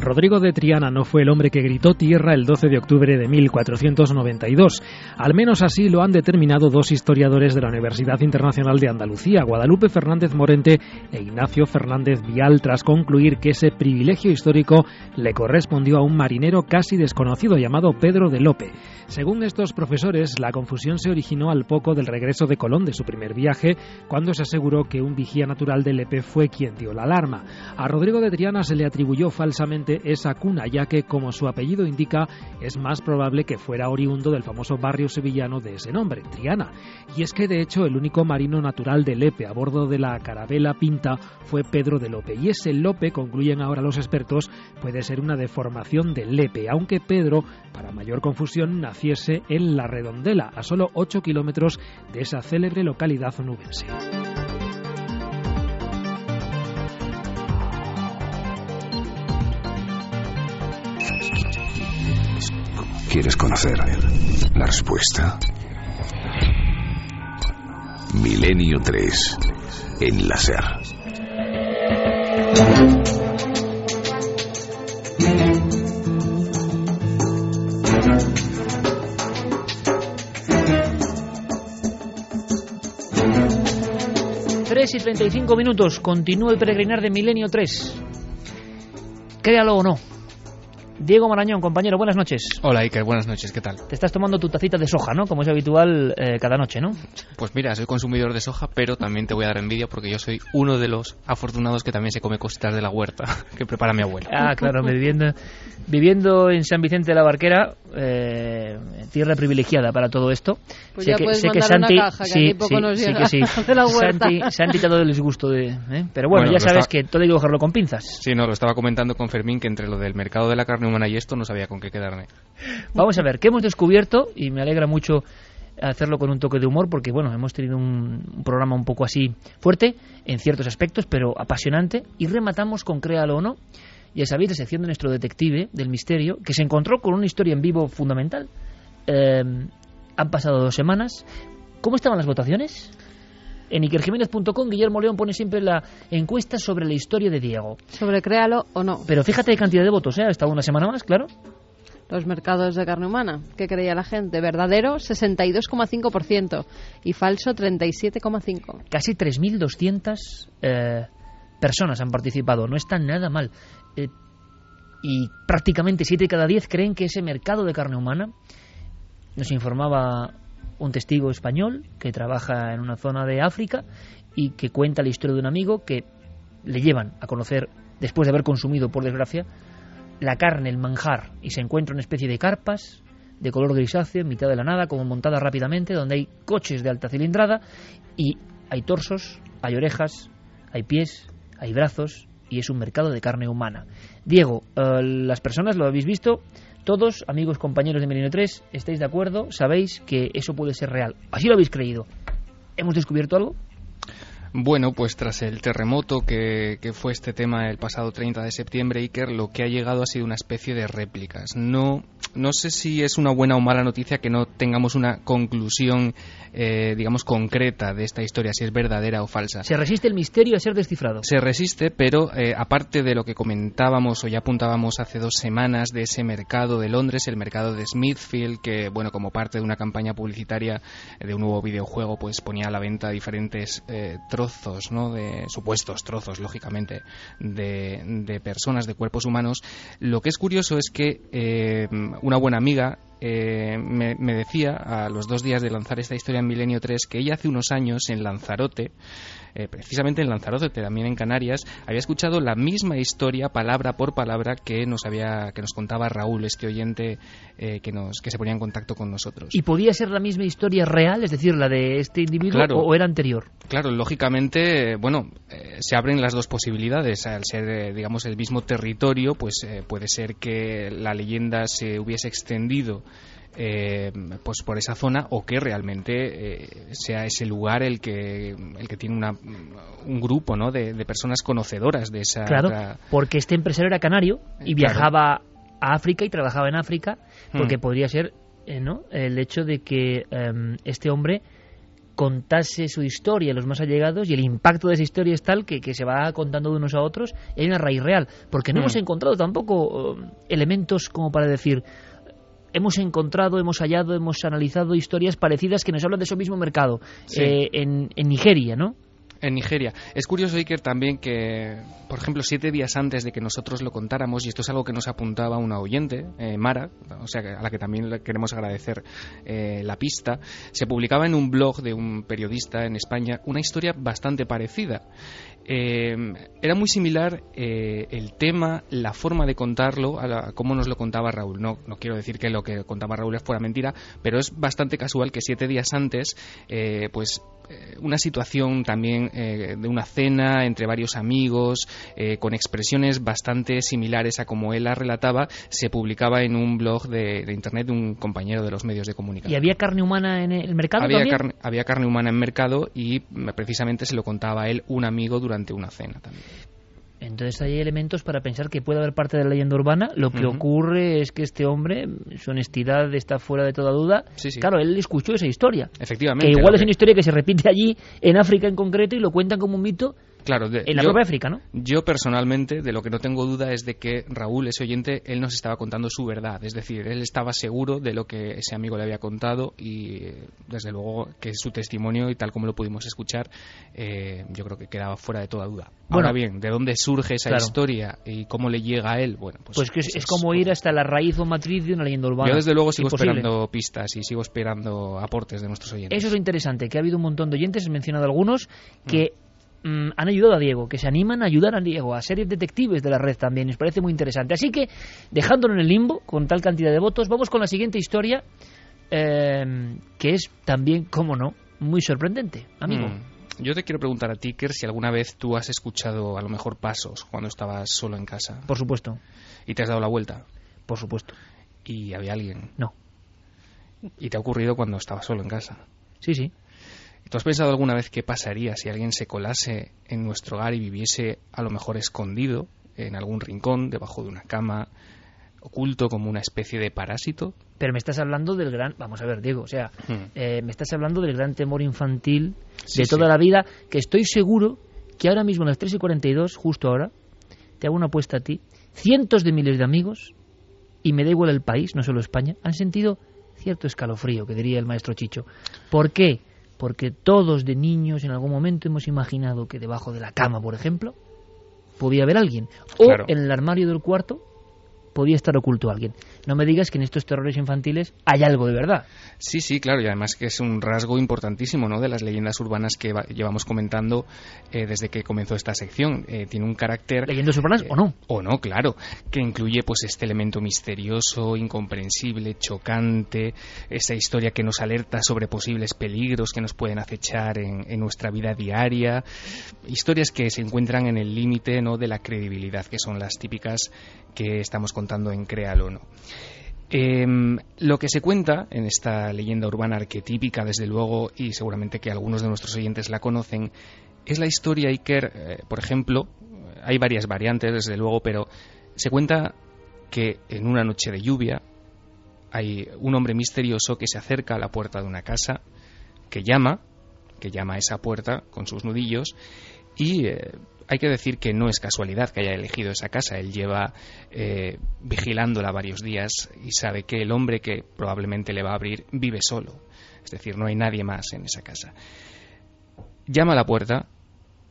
Rodrigo de Triana no fue el hombre que gritó tierra el 12 de octubre de 1492. Al menos así lo han determinado dos historiadores de la Universidad Internacional de Andalucía, Guadalupe Fernández Morente e Ignacio Fernández Vial, tras concluir que ese privilegio histórico le correspondió a un marinero casi desconocido llamado Pedro de Lope. Según estos profesores, la confusión se originó al poco del regreso de Colón de su primer viaje, cuando se aseguró que un vigía natural de Lepe fue quien dio la alarma. A Rodrigo de Triana se le atribuyó falsamente esa cuna, ya que, como su apellido indica, es más probable que fuera oriundo del famoso barrio sevillano de ese nombre, Triana. Y es que, de hecho, el único marino natural de Lepe a bordo de la carabela Pinta fue Pedro de Lope. Y ese Lope, concluyen ahora los expertos, puede ser una deformación de Lepe, aunque Pedro, para mayor confusión, en La Redondela, a solo 8 kilómetros de esa célebre localidad onubense. ¿Quieres conocer la respuesta? Milenio 3. Enlacer. 3 y 35 minutos. Continúa el peregrinar de Milenio 3. Créalo o no. Diego Marañón, compañero, buenas noches. Hola Iker, buenas noches, ¿qué tal? Te estás tomando tu tacita de soja, ¿no? Como es habitual eh, cada noche, ¿no? Pues mira, soy consumidor de soja, pero también te voy a dar envidia porque yo soy uno de los afortunados que también se come cositas de la huerta [laughs] que prepara mi abuelo. Ah, claro, me viviendo viviendo en San Vicente de la Barquera, eh, tierra privilegiada para todo esto. Pues ya puedes mandar una caja, que aquí poco nos sí que sí. [laughs] de la. Santi, Santi te ha dado el disgusto de... ¿eh? Pero bueno, Bueno, ya sabes está- que todo hay que cogerlo con pinzas. Sí, no, lo estaba comentando con Fermín que entre lo del mercado de la carne humana y esto no sabía con qué quedarme. Vamos a ver, ¿qué hemos descubierto? Y me alegra mucho hacerlo con un toque de humor, porque bueno, hemos tenido un, un programa un poco así fuerte en ciertos aspectos, pero apasionante. Y rematamos con Créalo o no. Ya sabéis, la sección de nuestro detective del misterio, que se encontró con una historia en vivo fundamental. Eh, han pasado dos semanas. ¿Cómo estaban las votaciones? En ikerjiménez.com Guillermo León pone siempre la encuesta sobre la historia de Diego. Sobre créalo o no. Pero fíjate qué cantidad de votos, ¿eh? Ha estado una semana más, claro. Los mercados de carne humana. ¿Qué creía la gente? Verdadero, 62,5%. Y falso, 37,5%. Casi 3.200 eh, personas han participado. No está nada mal. Eh, y prácticamente 7 de cada 10 creen que ese mercado de carne humana, nos informaba un testigo español que trabaja en una zona de África y que cuenta la historia de un amigo que le llevan a conocer, después de haber consumido, por desgracia, la carne, el manjar, y se encuentra una especie de carpas de color grisáceo en mitad de la nada, como montada rápidamente, donde hay coches de alta cilindrada y hay torsos, hay orejas, hay pies, hay brazos y es un mercado de carne humana. Diego, eh, las personas lo habéis visto, todos, amigos, compañeros de Milenio 3, estáis de acuerdo, sabéis que eso puede ser real. Así lo habéis creído. ¿Hemos descubierto algo? Bueno, pues tras el terremoto que, que, fue este tema el pasado 30 de septiembre, Iker, lo que ha llegado ha sido una especie de réplicas. No, no sé si es una buena o mala noticia que no tengamos una conclusión, eh, digamos, concreta de esta historia, si es verdadera o falsa. Se resiste el misterio a ser descifrado. Se resiste, pero eh, aparte de lo que comentábamos o ya apuntábamos hace dos semanas de ese mercado de Londres, el mercado de Smithfield, que, bueno, como parte de una campaña publicitaria de un nuevo videojuego, pues ponía a la venta diferentes eh, trozos, ¿no? De supuestos trozos, lógicamente, de, de, personas, de cuerpos humanos. Lo que es curioso es que eh, una buena amiga eh, me, me, decía a los dos días de lanzar esta historia en Milenio 3 que ella hace unos años en Lanzarote, eh, precisamente en Lanzarote, también en Canarias, había escuchado la misma historia palabra por palabra que nos había que nos contaba Raúl, este oyente eh, que nos que se ponía en contacto con nosotros. ¿Y podía ser la misma historia real, es decir, la de este individuo claro, o, o, era anterior? Claro, lógicamente, bueno, eh, se abren las dos posibilidades. Al ser, digamos, el mismo territorio, pues puede ser que la leyenda se hubiese extendido eh, pues por esa zona o que realmente eh, sea ese lugar el que el que tiene una, un grupo ¿no? de, de, personas conocedoras de esa claro porque este empresario era canario y viajaba claro. a África y trabajaba en África porque hmm. podría ser eh, no el hecho de que um, este hombre contase su historia a los más allegados y el impacto de esa historia es tal que, que se va contando de unos a otros y hay una raíz real porque no Hmm. hemos encontrado tampoco uh, elementos como para decir hemos encontrado, hemos hallado, hemos analizado historias parecidas que nos hablan de ese mismo mercado Sí. eh, en, en Nigeria, ¿no? en Nigeria. Es curioso, Iker, también que, por ejemplo, siete días antes de que nosotros lo contáramos, y esto es algo que nos apuntaba una oyente, eh, Mara, o sea, a la que también le queremos agradecer eh, la pista, se publicaba en un blog de un periodista en España una historia bastante parecida. Eh, era muy similar eh, el tema, la forma de contarlo, a, la, cómo nos lo contaba Raúl. No, no quiero decir que lo que contaba Raúl fuera mentira, pero es bastante casual que siete días antes, eh, pues una situación también eh, de una cena entre varios amigos, eh, con expresiones bastante similares a como él la relataba, se publicaba en un blog de, de, internet de un compañero de los medios de comunicación. ¿Y había carne humana en el mercado? Había, también? carne, había carne humana en mercado y precisamente se lo contaba a él un amigo durante una cena también. Entonces hay elementos para pensar que puede haber parte de la leyenda urbana. Lo que uh -huh. ocurre es que este hombre, su honestidad está fuera de toda duda. Sí, sí. Claro, él escuchó esa historia. Efectivamente. Que igual es una historia que se repite allí, en África en concreto, y lo cuentan como un mito Claro, de, en la yo, propia África, ¿no? Yo personalmente, de lo que no tengo duda es de que Raúl, ese oyente, él nos estaba contando su verdad. Es decir, él estaba seguro de lo que ese amigo le había contado y, desde luego, que su testimonio y tal como lo pudimos escuchar, eh, yo creo que quedaba fuera de toda duda. Bueno, Ahora bien, ¿de dónde surge esa claro. historia y cómo le llega a él? Bueno, pues, pues que es, es, como ir hasta la raíz o matriz de una leyenda urbana. Yo, desde luego, sigo Imposible. esperando pistas y sigo esperando aportes de nuestros oyentes. Eso es lo interesante, que ha habido un montón de oyentes, he mencionado algunos, que. Mm han ayudado a Diego, que se animan a ayudar a Diego, a ser detectives de la red también. Nos parece muy interesante. Así que, dejándolo en el limbo, con tal cantidad de votos, vamos con la siguiente historia, eh, que es también, como no, muy sorprendente, amigo. Mm. Yo te quiero preguntar a ti, Ker, si alguna vez tú has escuchado a lo mejor pasos cuando estabas solo en casa. Por supuesto. ¿Y te has dado la vuelta? Por supuesto. ¿Y había alguien? No. Y te ha ocurrido cuando estabas solo en casa. Sí, sí. ¿Tú has pensado alguna vez qué pasaría si alguien se colase en nuestro hogar y viviese a lo mejor escondido en algún rincón, debajo de una cama, oculto como una especie de parásito? Pero me estás hablando del gran, vamos a ver, Diego, o sea, Hmm. eh, me estás hablando del gran temor infantil Sí, de toda sí. la vida, que estoy seguro que ahora mismo, a las 3 y 42, justo ahora, te hago una apuesta a ti, cientos de miles de amigos, y me da igual el país, no solo España, han sentido cierto escalofrío, que diría el maestro Chicho. ¿Por qué? Porque todos de niños en algún momento hemos imaginado que debajo de la cama, por ejemplo, podía haber alguien. O Claro. en el armario del cuarto podía estar oculto alguien. No me digas que en estos terrores infantiles hay algo de verdad. Sí, sí, claro, y además que es un rasgo importantísimo ¿no? de las leyendas urbanas que va- llevamos comentando eh, desde que comenzó esta sección. Eh, tiene un carácter... ¿Leyendas urbanas o no? O no, claro, que incluye pues este elemento misterioso, incomprensible, chocante, esa historia que nos alerta sobre posibles peligros que nos pueden acechar en, en nuestra vida diaria, historias que se encuentran en el límite ¿no? de la credibilidad, que son las típicas que estamos contando en Créalo o no. Em, lo que se cuenta en esta leyenda urbana arquetípica, desde luego, y seguramente que algunos de nuestros oyentes la conocen, es la historia Iker, eh, por ejemplo, hay varias variantes, desde luego, pero se cuenta que en una noche de lluvia hay un hombre misterioso que se acerca a la puerta de una casa, que llama, que llama a esa puerta con sus nudillos, y eh, hay que decir que no es casualidad que haya elegido esa casa. Él lleva eh, vigilándola varios días y sabe que el hombre que probablemente le va a abrir vive solo. Es decir, no hay nadie más en esa casa. Llama a la puerta,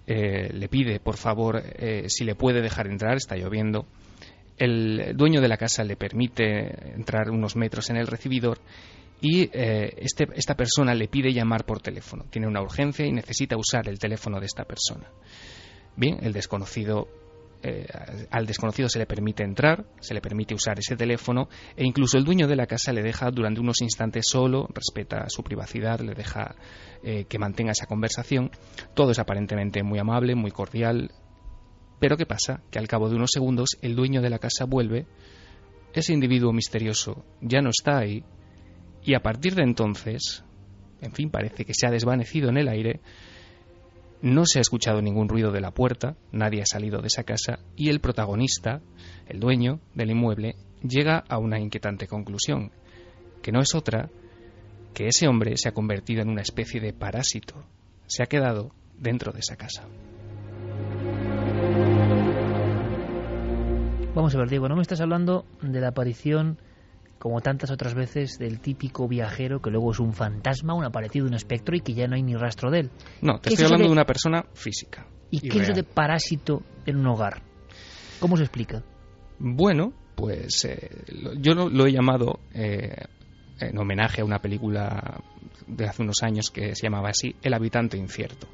eh, le pide por favor eh, si le puede dejar entrar, está lloviendo. El dueño de la casa le permite entrar unos metros en el recibidor y este- esta persona le pide llamar por teléfono. Tiene una urgencia y necesita usar el teléfono de esta persona. Bien, el desconocido, eh, al desconocido se le permite entrar, se le permite usar ese teléfono e incluso el dueño de la casa le deja durante unos instantes solo, respeta su privacidad, le deja eh, que mantenga esa conversación. Todo es aparentemente muy amable, muy cordial. Pero ¿qué pasa? Que al cabo de unos segundos el dueño de la casa vuelve, ese individuo misterioso ya no está ahí y a partir de entonces, en fin, parece que se ha desvanecido en el aire, no se ha escuchado ningún ruido de la puerta, nadie ha salido de esa casa y el protagonista, el dueño del inmueble, llega a una inquietante conclusión, que no es otra que ese hombre se ha convertido en una especie de parásito, se ha quedado dentro de esa casa. Vamos a ver, Diego, no me estás hablando de la aparición, como tantas otras veces, del típico viajero que luego es un fantasma, un aparecido, un espectro y que ya no hay ni rastro de él. No, te ¿Qué estoy hablando de- de una persona física. ¿Y, qué es eso real. de parásito en un hogar? ¿Cómo se explica? Bueno, pues eh, lo- yo lo, lo he llamado eh, en homenaje a una película de hace unos años que se llamaba así, El habitante incierto.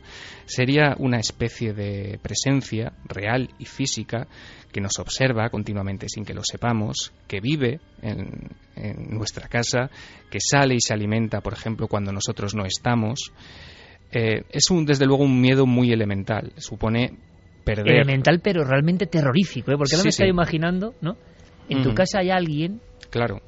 Sería una especie de presencia real y física que nos observa continuamente sin que lo sepamos, que vive en, en nuestra casa, que sale y se alimenta, por ejemplo, cuando nosotros no estamos. Eh, es un, desde luego un miedo muy elemental. Supone perder. Elemental, pero realmente terrorífico, ¿eh? porque no Sí, me estoy imaginando, ¿no? En tu casa hay alguien Claro.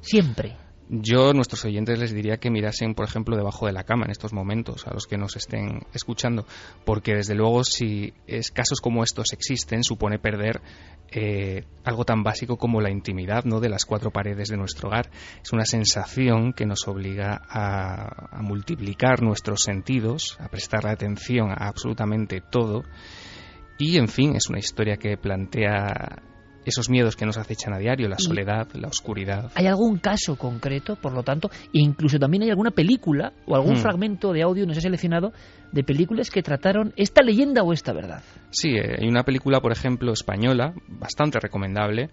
siempre. Yo a nuestros oyentes les diría que mirasen, por ejemplo, debajo de la cama en estos momentos, a los que nos estén escuchando, porque desde luego si es, casos como estos existen, supone perder eh, algo tan básico como la intimidad ¿no? de las cuatro paredes de nuestro hogar. Es una sensación que nos obliga a, a multiplicar nuestros sentidos, a prestar atención a absolutamente todo. Y, en fin, es una historia que plantea esos miedos que nos acechan a diario, la soledad, la oscuridad. ¿Hay algún caso concreto, por lo tanto? E incluso también hay alguna película o algún Hmm. fragmento de audio, nos he seleccionado, de películas que trataron esta leyenda o esta verdad. Sí, eh, hay una película, por ejemplo, española, bastante recomendable,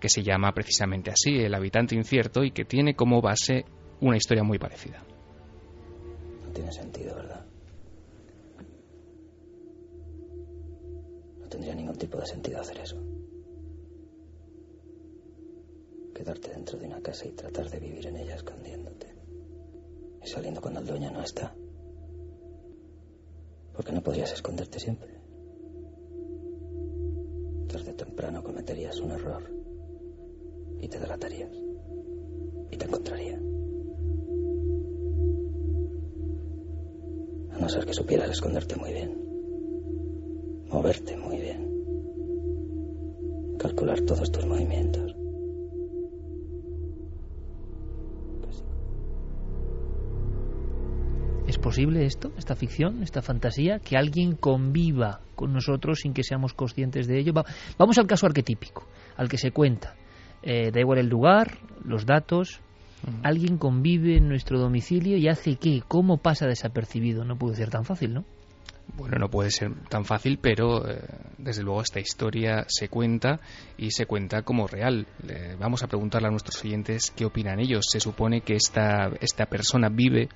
que se llama precisamente así, El habitante incierto, y que tiene como base una historia muy parecida. No tiene sentido, ¿verdad? No tendría ningún tipo de sentido hacer eso. quedarte dentro de una casa y tratar de vivir en ella escondiéndote. Y saliendo cuando el dueño no está. Porque no podrías esconderte siempre. Tarde temprano cometerías un error. Y te delatarías. Y te encontraría. A no ser que supieras esconderte muy bien. Moverte muy bien. Calcular todos tus movimientos. ¿Es posible esto, esta ficción, esta fantasía, que alguien conviva con nosotros sin que seamos conscientes de ello? Va- vamos al caso arquetípico, al que se cuenta. Eh, da igual el lugar, los datos. Alguien convive en nuestro domicilio y hace qué, cómo pasa desapercibido. No puede ser tan fácil, ¿no? Bueno, no puede ser tan fácil, pero eh, desde luego esta historia se cuenta y se cuenta como real. Eh, vamos a preguntarle a nuestros oyentes qué opinan ellos. Se supone que esta, esta persona vive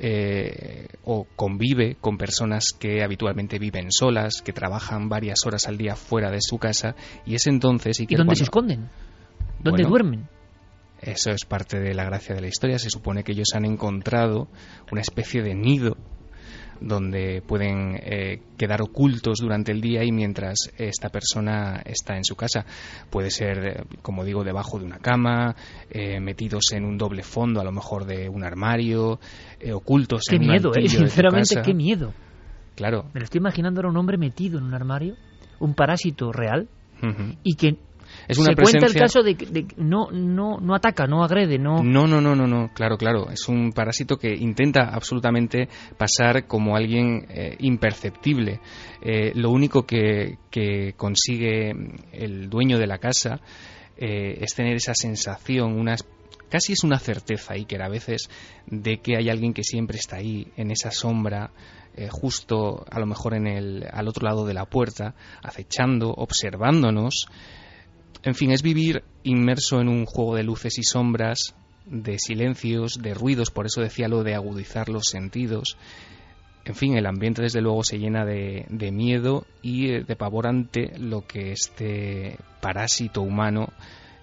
eh, o convive con personas que habitualmente viven solas, que trabajan varias horas al día fuera de su casa y es entonces... ¿Y que dónde cuando- se esconden? ¿Dónde Bueno, duermen? Eso es parte de la gracia de la historia. Se supone que ellos han encontrado una especie de nido donde pueden eh, quedar ocultos durante el día y mientras esta persona está en su casa. Puede ser, eh, como digo, debajo de una cama, eh, metidos en un doble fondo, a lo mejor de un armario, eh, ocultos Qué en un miedo, ¿eh? de tu Sinceramente, casa. qué miedo. Claro. Me lo estoy imaginando ahora un hombre metido en un armario, un parásito real, y que Es una se cuenta el presencia- caso de que no, no, no ataca, no agrede, no... No, no, no, no, no, claro, claro. Es un parásito que intenta absolutamente pasar como alguien eh, imperceptible. Eh, lo único que, que consigue el dueño de la casa eh, es tener esa sensación, una, casi es una certeza, Iker, a veces, de que hay alguien que siempre está ahí, en esa sombra, eh, justo a lo mejor en el, al otro lado de la puerta, acechando, observándonos. En fin, es vivir inmerso en un juego de luces y sombras, de silencios, de ruidos, por eso decía lo de agudizar los sentidos. En fin, el ambiente desde luego se llena de, de miedo y eh, de pavor ante lo que este parásito humano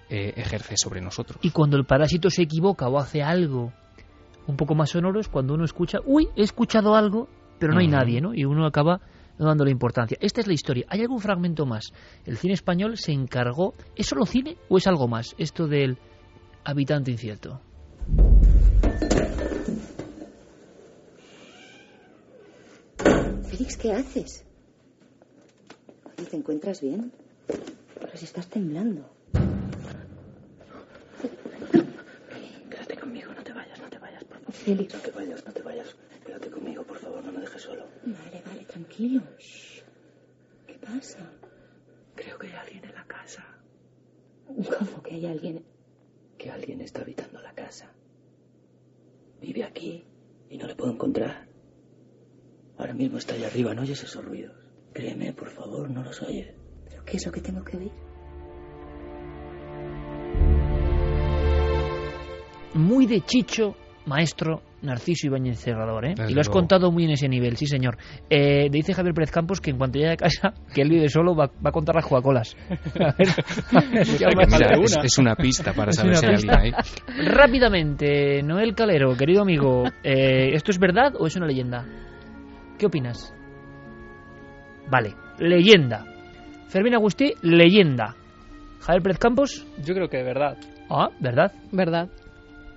eh, ejerce sobre nosotros. Y cuando el parásito se equivoca o hace algo un poco más sonoro es cuando uno escucha, uy, he escuchado algo, pero no hay nadie, ¿no? Y uno acaba no dándole importancia. Esta es la historia. ¿Hay algún fragmento más? El cine español se encargó, ¿es solo cine o es algo más? Esto del habitante incierto. Félix, ¿qué haces? Oye, ¿te encuentras bien? Pero si estás temblando. Quédate conmigo, no te vayas, no te vayas, por favor. Félix. No te vayas, no te vayas. Quédate conmigo, por favor, solo. Vale, vale, tranquilo. Shh. ¿Qué pasa? Creo que hay alguien en la casa. ¿Cómo que hay alguien? Que alguien está habitando la casa. Vive aquí y no le puedo encontrar. Ahora mismo está allá arriba, ¿no oyes esos ruidos? Créeme, por favor, no los oyes. ¿Pero qué es lo que tengo que oír? Muy de chicho, maestro Narciso Ibáñez Cerrador, ¿eh? Desde y lo has luego. contado muy en ese nivel, sí señor. Eh, dice Javier Pérez Campos que en cuanto llegue a casa, que él vive solo, va, va a contar las Coca-Colas. [laughs] A ver, Mira, es, una. es una pista para saber si hay alguien ahí. Rápidamente, Noel Calero, querido amigo, eh, ¿esto es verdad o es una leyenda? ¿Qué opinas? Vale, leyenda. Fermín Agustí, leyenda. Javier Pérez Campos, Yo creo que de verdad. ah, ¿verdad? ¿Verdad?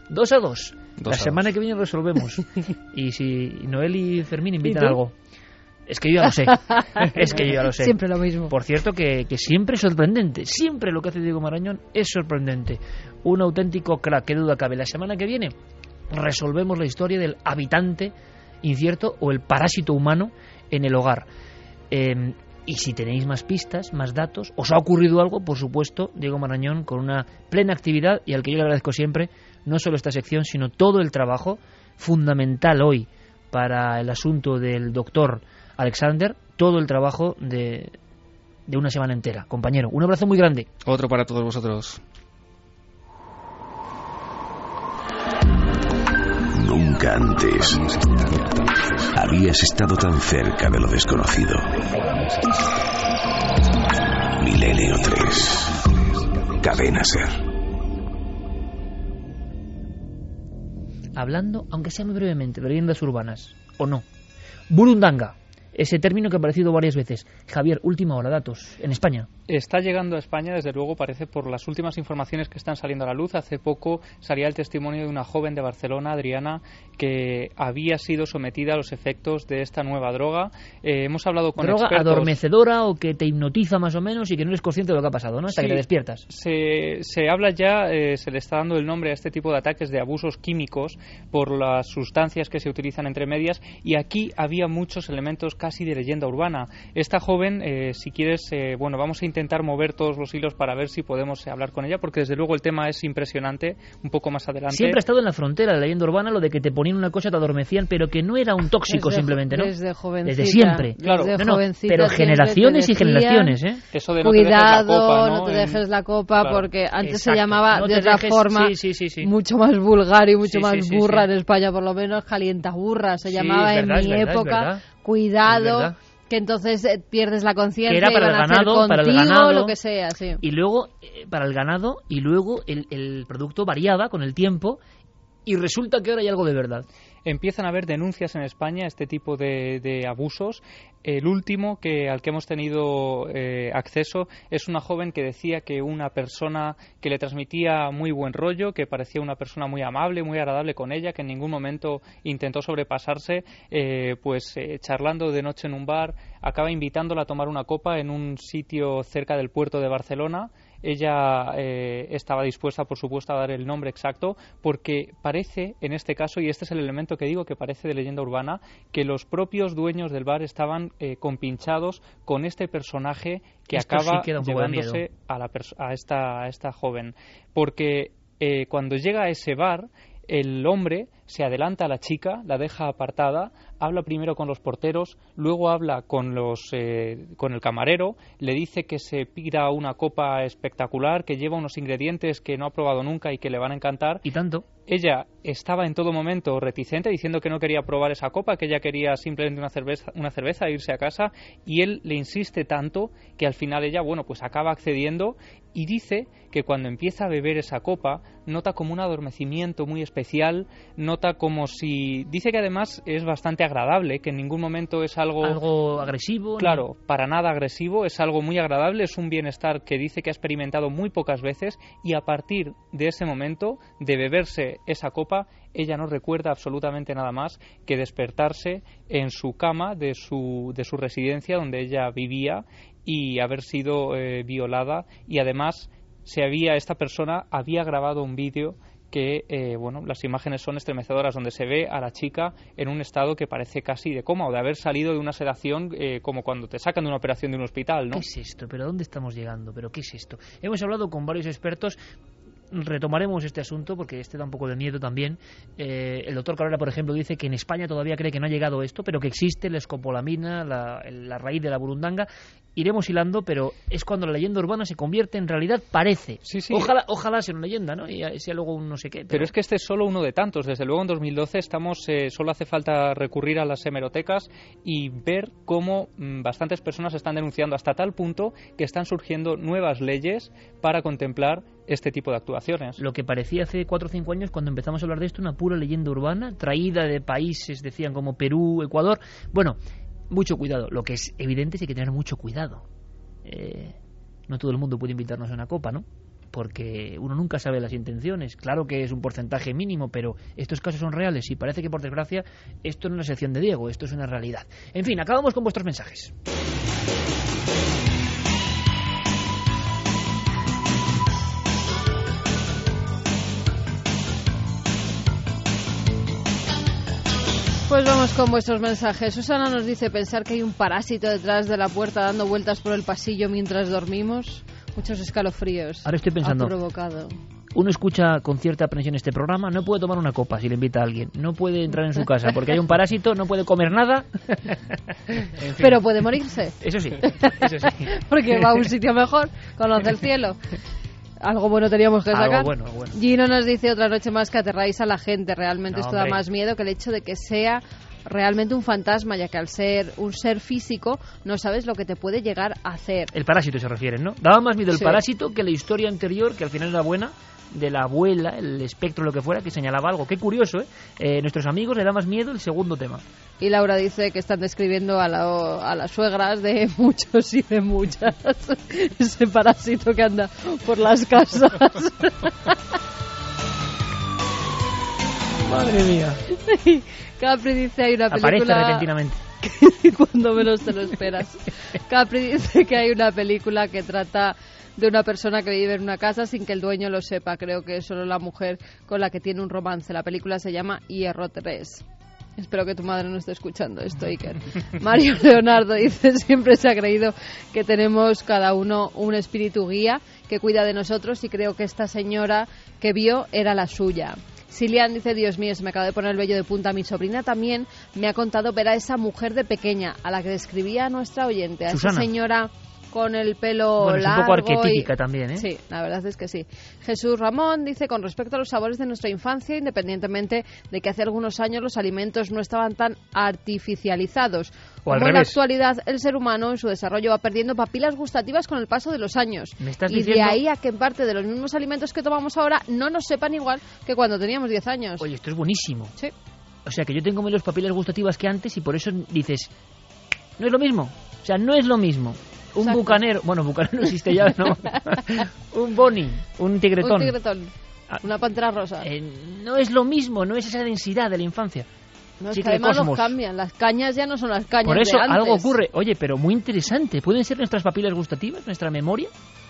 Dos a dos. Dos La a semana dos. que viene resolvemos. [laughs] y si Noel y Fermín invitan algo. Es que yo ya lo sé. [laughs] es que yo ya lo sé. Siempre lo mismo. Por cierto, que, que siempre es sorprendente. Siempre lo que hace Diego Marañón es sorprendente. Un auténtico crack, que duda cabe. La semana que viene resolvemos la historia del habitante incierto o el parásito humano en el hogar. Eh, y si tenéis más pistas, más datos, os ha ocurrido algo, por supuesto, Diego Marañón con una plena actividad y al que yo le agradezco siempre, no solo esta sección, sino todo el trabajo fundamental hoy para el asunto del doctor Alexander, todo el trabajo de, de una semana entera. Compañero, un abrazo muy grande. Otro para todos vosotros. Nunca antes habías estado tan cerca de lo desconocido. Milenio 3. Cadena Ser. Hablando, aunque sea muy brevemente, de leyendas urbanas, o no. Burundanga, ese término que ha aparecido varias veces. Javier, última hora, datos, en España. Está llegando a España, desde luego, parece por las últimas informaciones que están saliendo a la luz. Hace poco salía el testimonio de una joven de Barcelona, Adriana, que había sido sometida a los efectos de esta nueva droga. Eh, hemos hablado con droga expertos. adormecedora o que te hipnotiza más o menos y que no eres consciente de lo que ha pasado, ¿no? Hasta Sí. que te despiertas. Se, se habla ya, eh, se le está dando el nombre a este tipo de ataques de abusos químicos por las sustancias que se utilizan entre medias y aquí había muchos elementos casi de leyenda urbana. Esta joven, eh, si quieres, eh, bueno, vamos a intentar mover todos los hilos para ver si podemos eh, hablar con ella porque desde luego el tema es impresionante, un poco más adelante. Siempre ha estado en la frontera la leyenda urbana lo de que te ponían una cosa, te adormecían, pero que no era un tóxico Desde- simplemente, ¿no? desde jovencita, Desde siempre. Claro. desde No, no, pero generaciones te y generaciones, ¿eh? Eso de no te dejes la Cuidado, copa, no te En- dejes la copa Claro. porque antes Exacto. se llamaba No de te otra dejes- forma sí, sí, sí, sí. mucho más vulgar y mucho Sí, más sí, sí, burra sí. en España por lo menos calienta burra se Sí, llamaba es en verdad, mi verdad, época verdad. Es cuidado verdad. Que entonces eh, pierdes la conciencia era para y el van a hacer ganado, para el ganado. lo que sea sí Y luego, eh, para el ganado, y luego el, el producto variaba con el tiempo y resulta que ahora hay algo de verdad. Empiezan a haber denuncias en España este tipo de, de abusos. El último que al que hemos tenido eh, acceso es una joven que decía que una persona que le transmitía muy buen rollo, que parecía una persona muy amable, muy agradable con ella, que en ningún momento intentó sobrepasarse, eh, pues eh, charlando de noche en un bar, acaba invitándola a tomar una copa en un sitio cerca del puerto de Barcelona. Ella eh, estaba dispuesta, por supuesto, a dar el nombre exacto, porque parece, en este caso, y este es el elemento que digo que parece de leyenda urbana, que los propios dueños del bar estaban eh, compinchados con este personaje que Esto sí acaba de llevándose a, la a, esta, a esta joven. Porque eh, cuando llega a ese bar, el hombre se adelanta a la chica, la deja apartada, habla primero con los porteros, luego habla con los eh, con el camarero, le dice que se pida una copa espectacular, que lleva unos ingredientes que no ha probado nunca y que le van a encantar. Y tanto. Ella estaba en todo momento reticente, diciendo que no quería probar esa copa, que ella quería simplemente una cerveza, una cerveza e irse a casa, y él le insiste tanto que al final ella, bueno, pues acaba accediendo y dice que cuando empieza a beber esa copa nota como un adormecimiento muy especial, nota como si dice que además es bastante agradable, que en ningún momento es algo Algo agresivo. ¿no? Claro, para nada agresivo, es algo muy agradable, es un bienestar que dice que ha experimentado muy pocas veces y a partir de ese momento de beberse esa copa, ella no recuerda absolutamente nada más que despertarse en su cama de su, de su residencia donde ella vivía y haber sido eh, violada y además se había esta persona había grabado un vídeo que eh, bueno las imágenes son estremecedoras donde se ve a la chica en un estado que parece casi de coma o de haber salido de una sedación eh, como cuando te sacan de una operación de un hospital ¿no? ¿Qué es esto? ¿Pero dónde estamos llegando? ¿Pero qué es esto? Hemos hablado con varios expertos. Retomaremos este asunto porque este da un poco de miedo también. Eh, el doctor Carrera, por ejemplo, dice que en España todavía cree que no ha llegado esto, pero que existe la escopolamina, la, la raíz de la burundanga. Iremos hilando, pero es cuando la leyenda urbana se convierte en realidad, parece. Sí, sí. Ojalá, ojalá sea una leyenda, ¿no? Y sea luego un no sé qué. Pero es que este es solo uno de tantos. Desde luego en 2012 estamos, eh, solo hace falta recurrir a las hemerotecas y ver cómo mm, bastantes personas están denunciando hasta tal punto que están surgiendo nuevas leyes para contemplar este tipo de actuaciones. Lo que parecía hace cuatro o cinco años cuando empezamos a hablar de esto, una pura leyenda urbana, traída de países, decían, como Perú, Ecuador. Bueno, mucho cuidado. Lo que es evidente es que hay que tener mucho cuidado. Eh, no todo el mundo puede invitarnos a una copa, ¿no? Porque uno nunca sabe las intenciones. Claro que es un porcentaje mínimo, pero estos casos son reales y parece que, por desgracia, esto no es una sección de Diego, esto es una realidad. En fin, acabamos con vuestros mensajes. Pues vamos con vuestros mensajes. Susana nos dice pensar que hay un parásito detrás de la puerta dando vueltas por el pasillo mientras dormimos. Muchos escalofríos. Ahora estoy pensando. Ha provocado. Uno escucha con cierta aprensión este programa, no puede tomar una copa si le invita a alguien, no puede entrar en su casa porque hay un parásito, no puede comer nada. [laughs] En fin. Pero puede morirse. Eso sí, [laughs] eso sí. Porque va a un sitio mejor, conoce el [laughs] cielo. Algo bueno teníamos que Algo sacar. bueno, bueno. Gino nos dice otra noche más que aterráis a la gente. Realmente No, esto da más miedo que el hecho de que sea realmente un fantasma, ya que al ser un ser físico no sabes lo que te puede llegar a hacer. El parásito se refiere, ¿no? Daba más miedo el Sí. parásito que la historia anterior, que al final era buena, de la abuela, el espectro, lo que fuera, que señalaba algo. Qué curioso, ¿eh? Eh, nuestros amigos le da más miedo el segundo tema. Y Laura dice que están describiendo a, la- a las suegras de [laughs] muchos y de muchas. [laughs] Ese parásito que anda por las casas. [laughs] Madre mía. Capri dice hay una Aparece película repentinamente. [laughs] cuando menos te lo esperas. Capri dice que hay una película que trata de una persona que vive en una casa sin que el dueño lo sepa. Creo que es solo la mujer con la que tiene un romance. La película se llama Hierro 3. Espero que tu madre no esté escuchando esto, Iker. [laughs] Mario Leonardo dice, siempre se ha creído que tenemos cada uno un espíritu guía que cuida de nosotros y creo que esta señora que vio era la suya. Silian dice, Dios mío, se me acaba de poner el vello de punta. Mi sobrina también me ha contado ver a esa mujer de pequeña, a la que describía nuestra oyente, a Susana. esa señora con el pelo Bueno, es un poco y- arquetípica también, ¿eh? Sí, la verdad es que sí. Jesús Ramón dice, con respecto a los sabores de nuestra infancia, independientemente de que hace algunos años los alimentos no estaban tan artificializados. O al Como en la actualidad el ser humano en su desarrollo va perdiendo papilas gustativas con el paso de los años. ¿Me estás y de diciendo- ahí a que en parte de los mismos alimentos que tomamos ahora no nos sepan igual que cuando teníamos 10 años. Oye, esto es buenísimo. Sí. O sea, que yo tengo menos papilas gustativas que antes y por eso dices, no es lo mismo. O sea, no es lo mismo. Un Exacto. bucanero, bueno, bucanero no existe ya, ¿no? [laughs] un boni, un tigretón. Un tigretón. Ah, Una pantera rosa. Eh, no es lo mismo, no es esa densidad de la infancia. no, es sí que que además Cosmos. cambian. Las cañas ya no son las cañas Por eso de antes. algo ocurre. Oye, pero muy interesante. ¿Pueden ser nuestras papilas gustativas, nuestra memoria?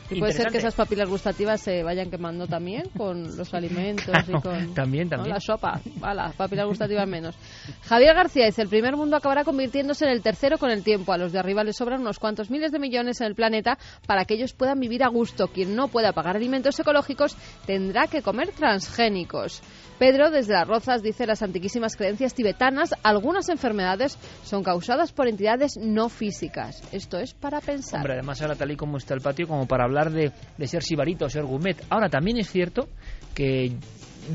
Y puede ser que esas papilas gustativas se vayan quemando también con los alimentos Claro, y con también, ¿no? también. la sopa. Va, las papilas gustativas menos. Javier García dice, el primer mundo acabará convirtiéndose en el tercero con el tiempo. A los de arriba les sobran unos cuantos miles de millones en el planeta para que ellos puedan vivir a gusto. Quien no pueda pagar alimentos ecológicos tendrá que comer transgénicos. Pedro, desde las Rozas, dice las antiquísimas creencias tibetanas, algunas enfermedades son causadas por entidades no físicas. Esto es para pensar. Hombre, además ahora tal y como está el patio, como para hablar de, ser sibarita o ser gourmet. Ahora también es cierto que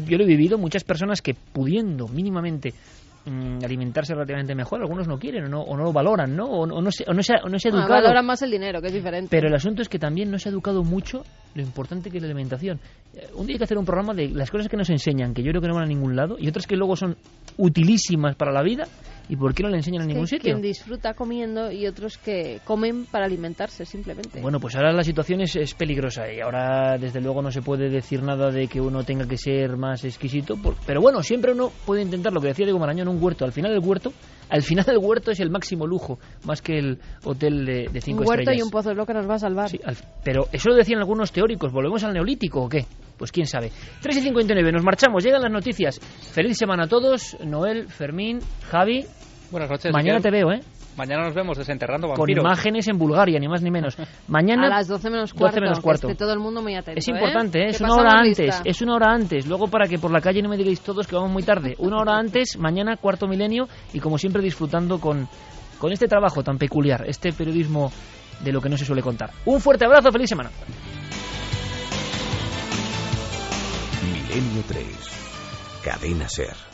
yo lo he vivido, muchas personas que pudiendo mínimamente mm, alimentarse relativamente mejor, algunos no quieren o no, o no lo valoran, ¿no? O, o no se, o no se, o no se ha Ah, educado. valoran más el dinero, que es diferente. Pero el asunto es que también no se ha educado mucho lo importante que es la alimentación. Eh, Un día hay que hacer un programa de las cosas que nos enseñan, que yo creo que no van a ningún lado, y otras que luego son utilísimas para la vida, y por qué no le enseñan en Que ningún sitio. Quien disfruta comiendo y otros que comen para alimentarse simplemente. Bueno, pues ahora la situación es, es peligrosa y ahora desde luego no se puede decir nada de que uno tenga que ser más exquisito, por- pero bueno, siempre uno puede intentar lo que decía Diego Marañón, un huerto. Al final del huerto, al final del huerto es el máximo lujo, más que el hotel de, de cinco un huerto estrellas. y un pozo de lo que nos va a salvar. Sí, al- pero eso lo decían algunos teóricos. ¿Volvemos al neolítico o qué? Pues quién sabe. 3 y 59, nos marchamos, llegan las noticias. Feliz semana a todos. Noel, Fermín, Javi. Buenas noches. Mañana te veo, ¿eh? Mañana nos vemos desenterrando Con vampiros. imágenes en Bulgaria, ni más ni menos. Mañana a las 12 menos 12 cuarto. menos cuarto. que esté todo el mundo muy atento. Es importante, ¿eh? ¿eh? es una hora antes, lista. es una hora antes. Luego para que por la calle no me digáis todos que vamos muy tarde. Una hora antes, mañana cuarto milenio y como siempre disfrutando con, con este trabajo tan peculiar, este periodismo de lo que no se suele contar. Un fuerte abrazo, feliz semana. Milenio 3. Cadena Ser.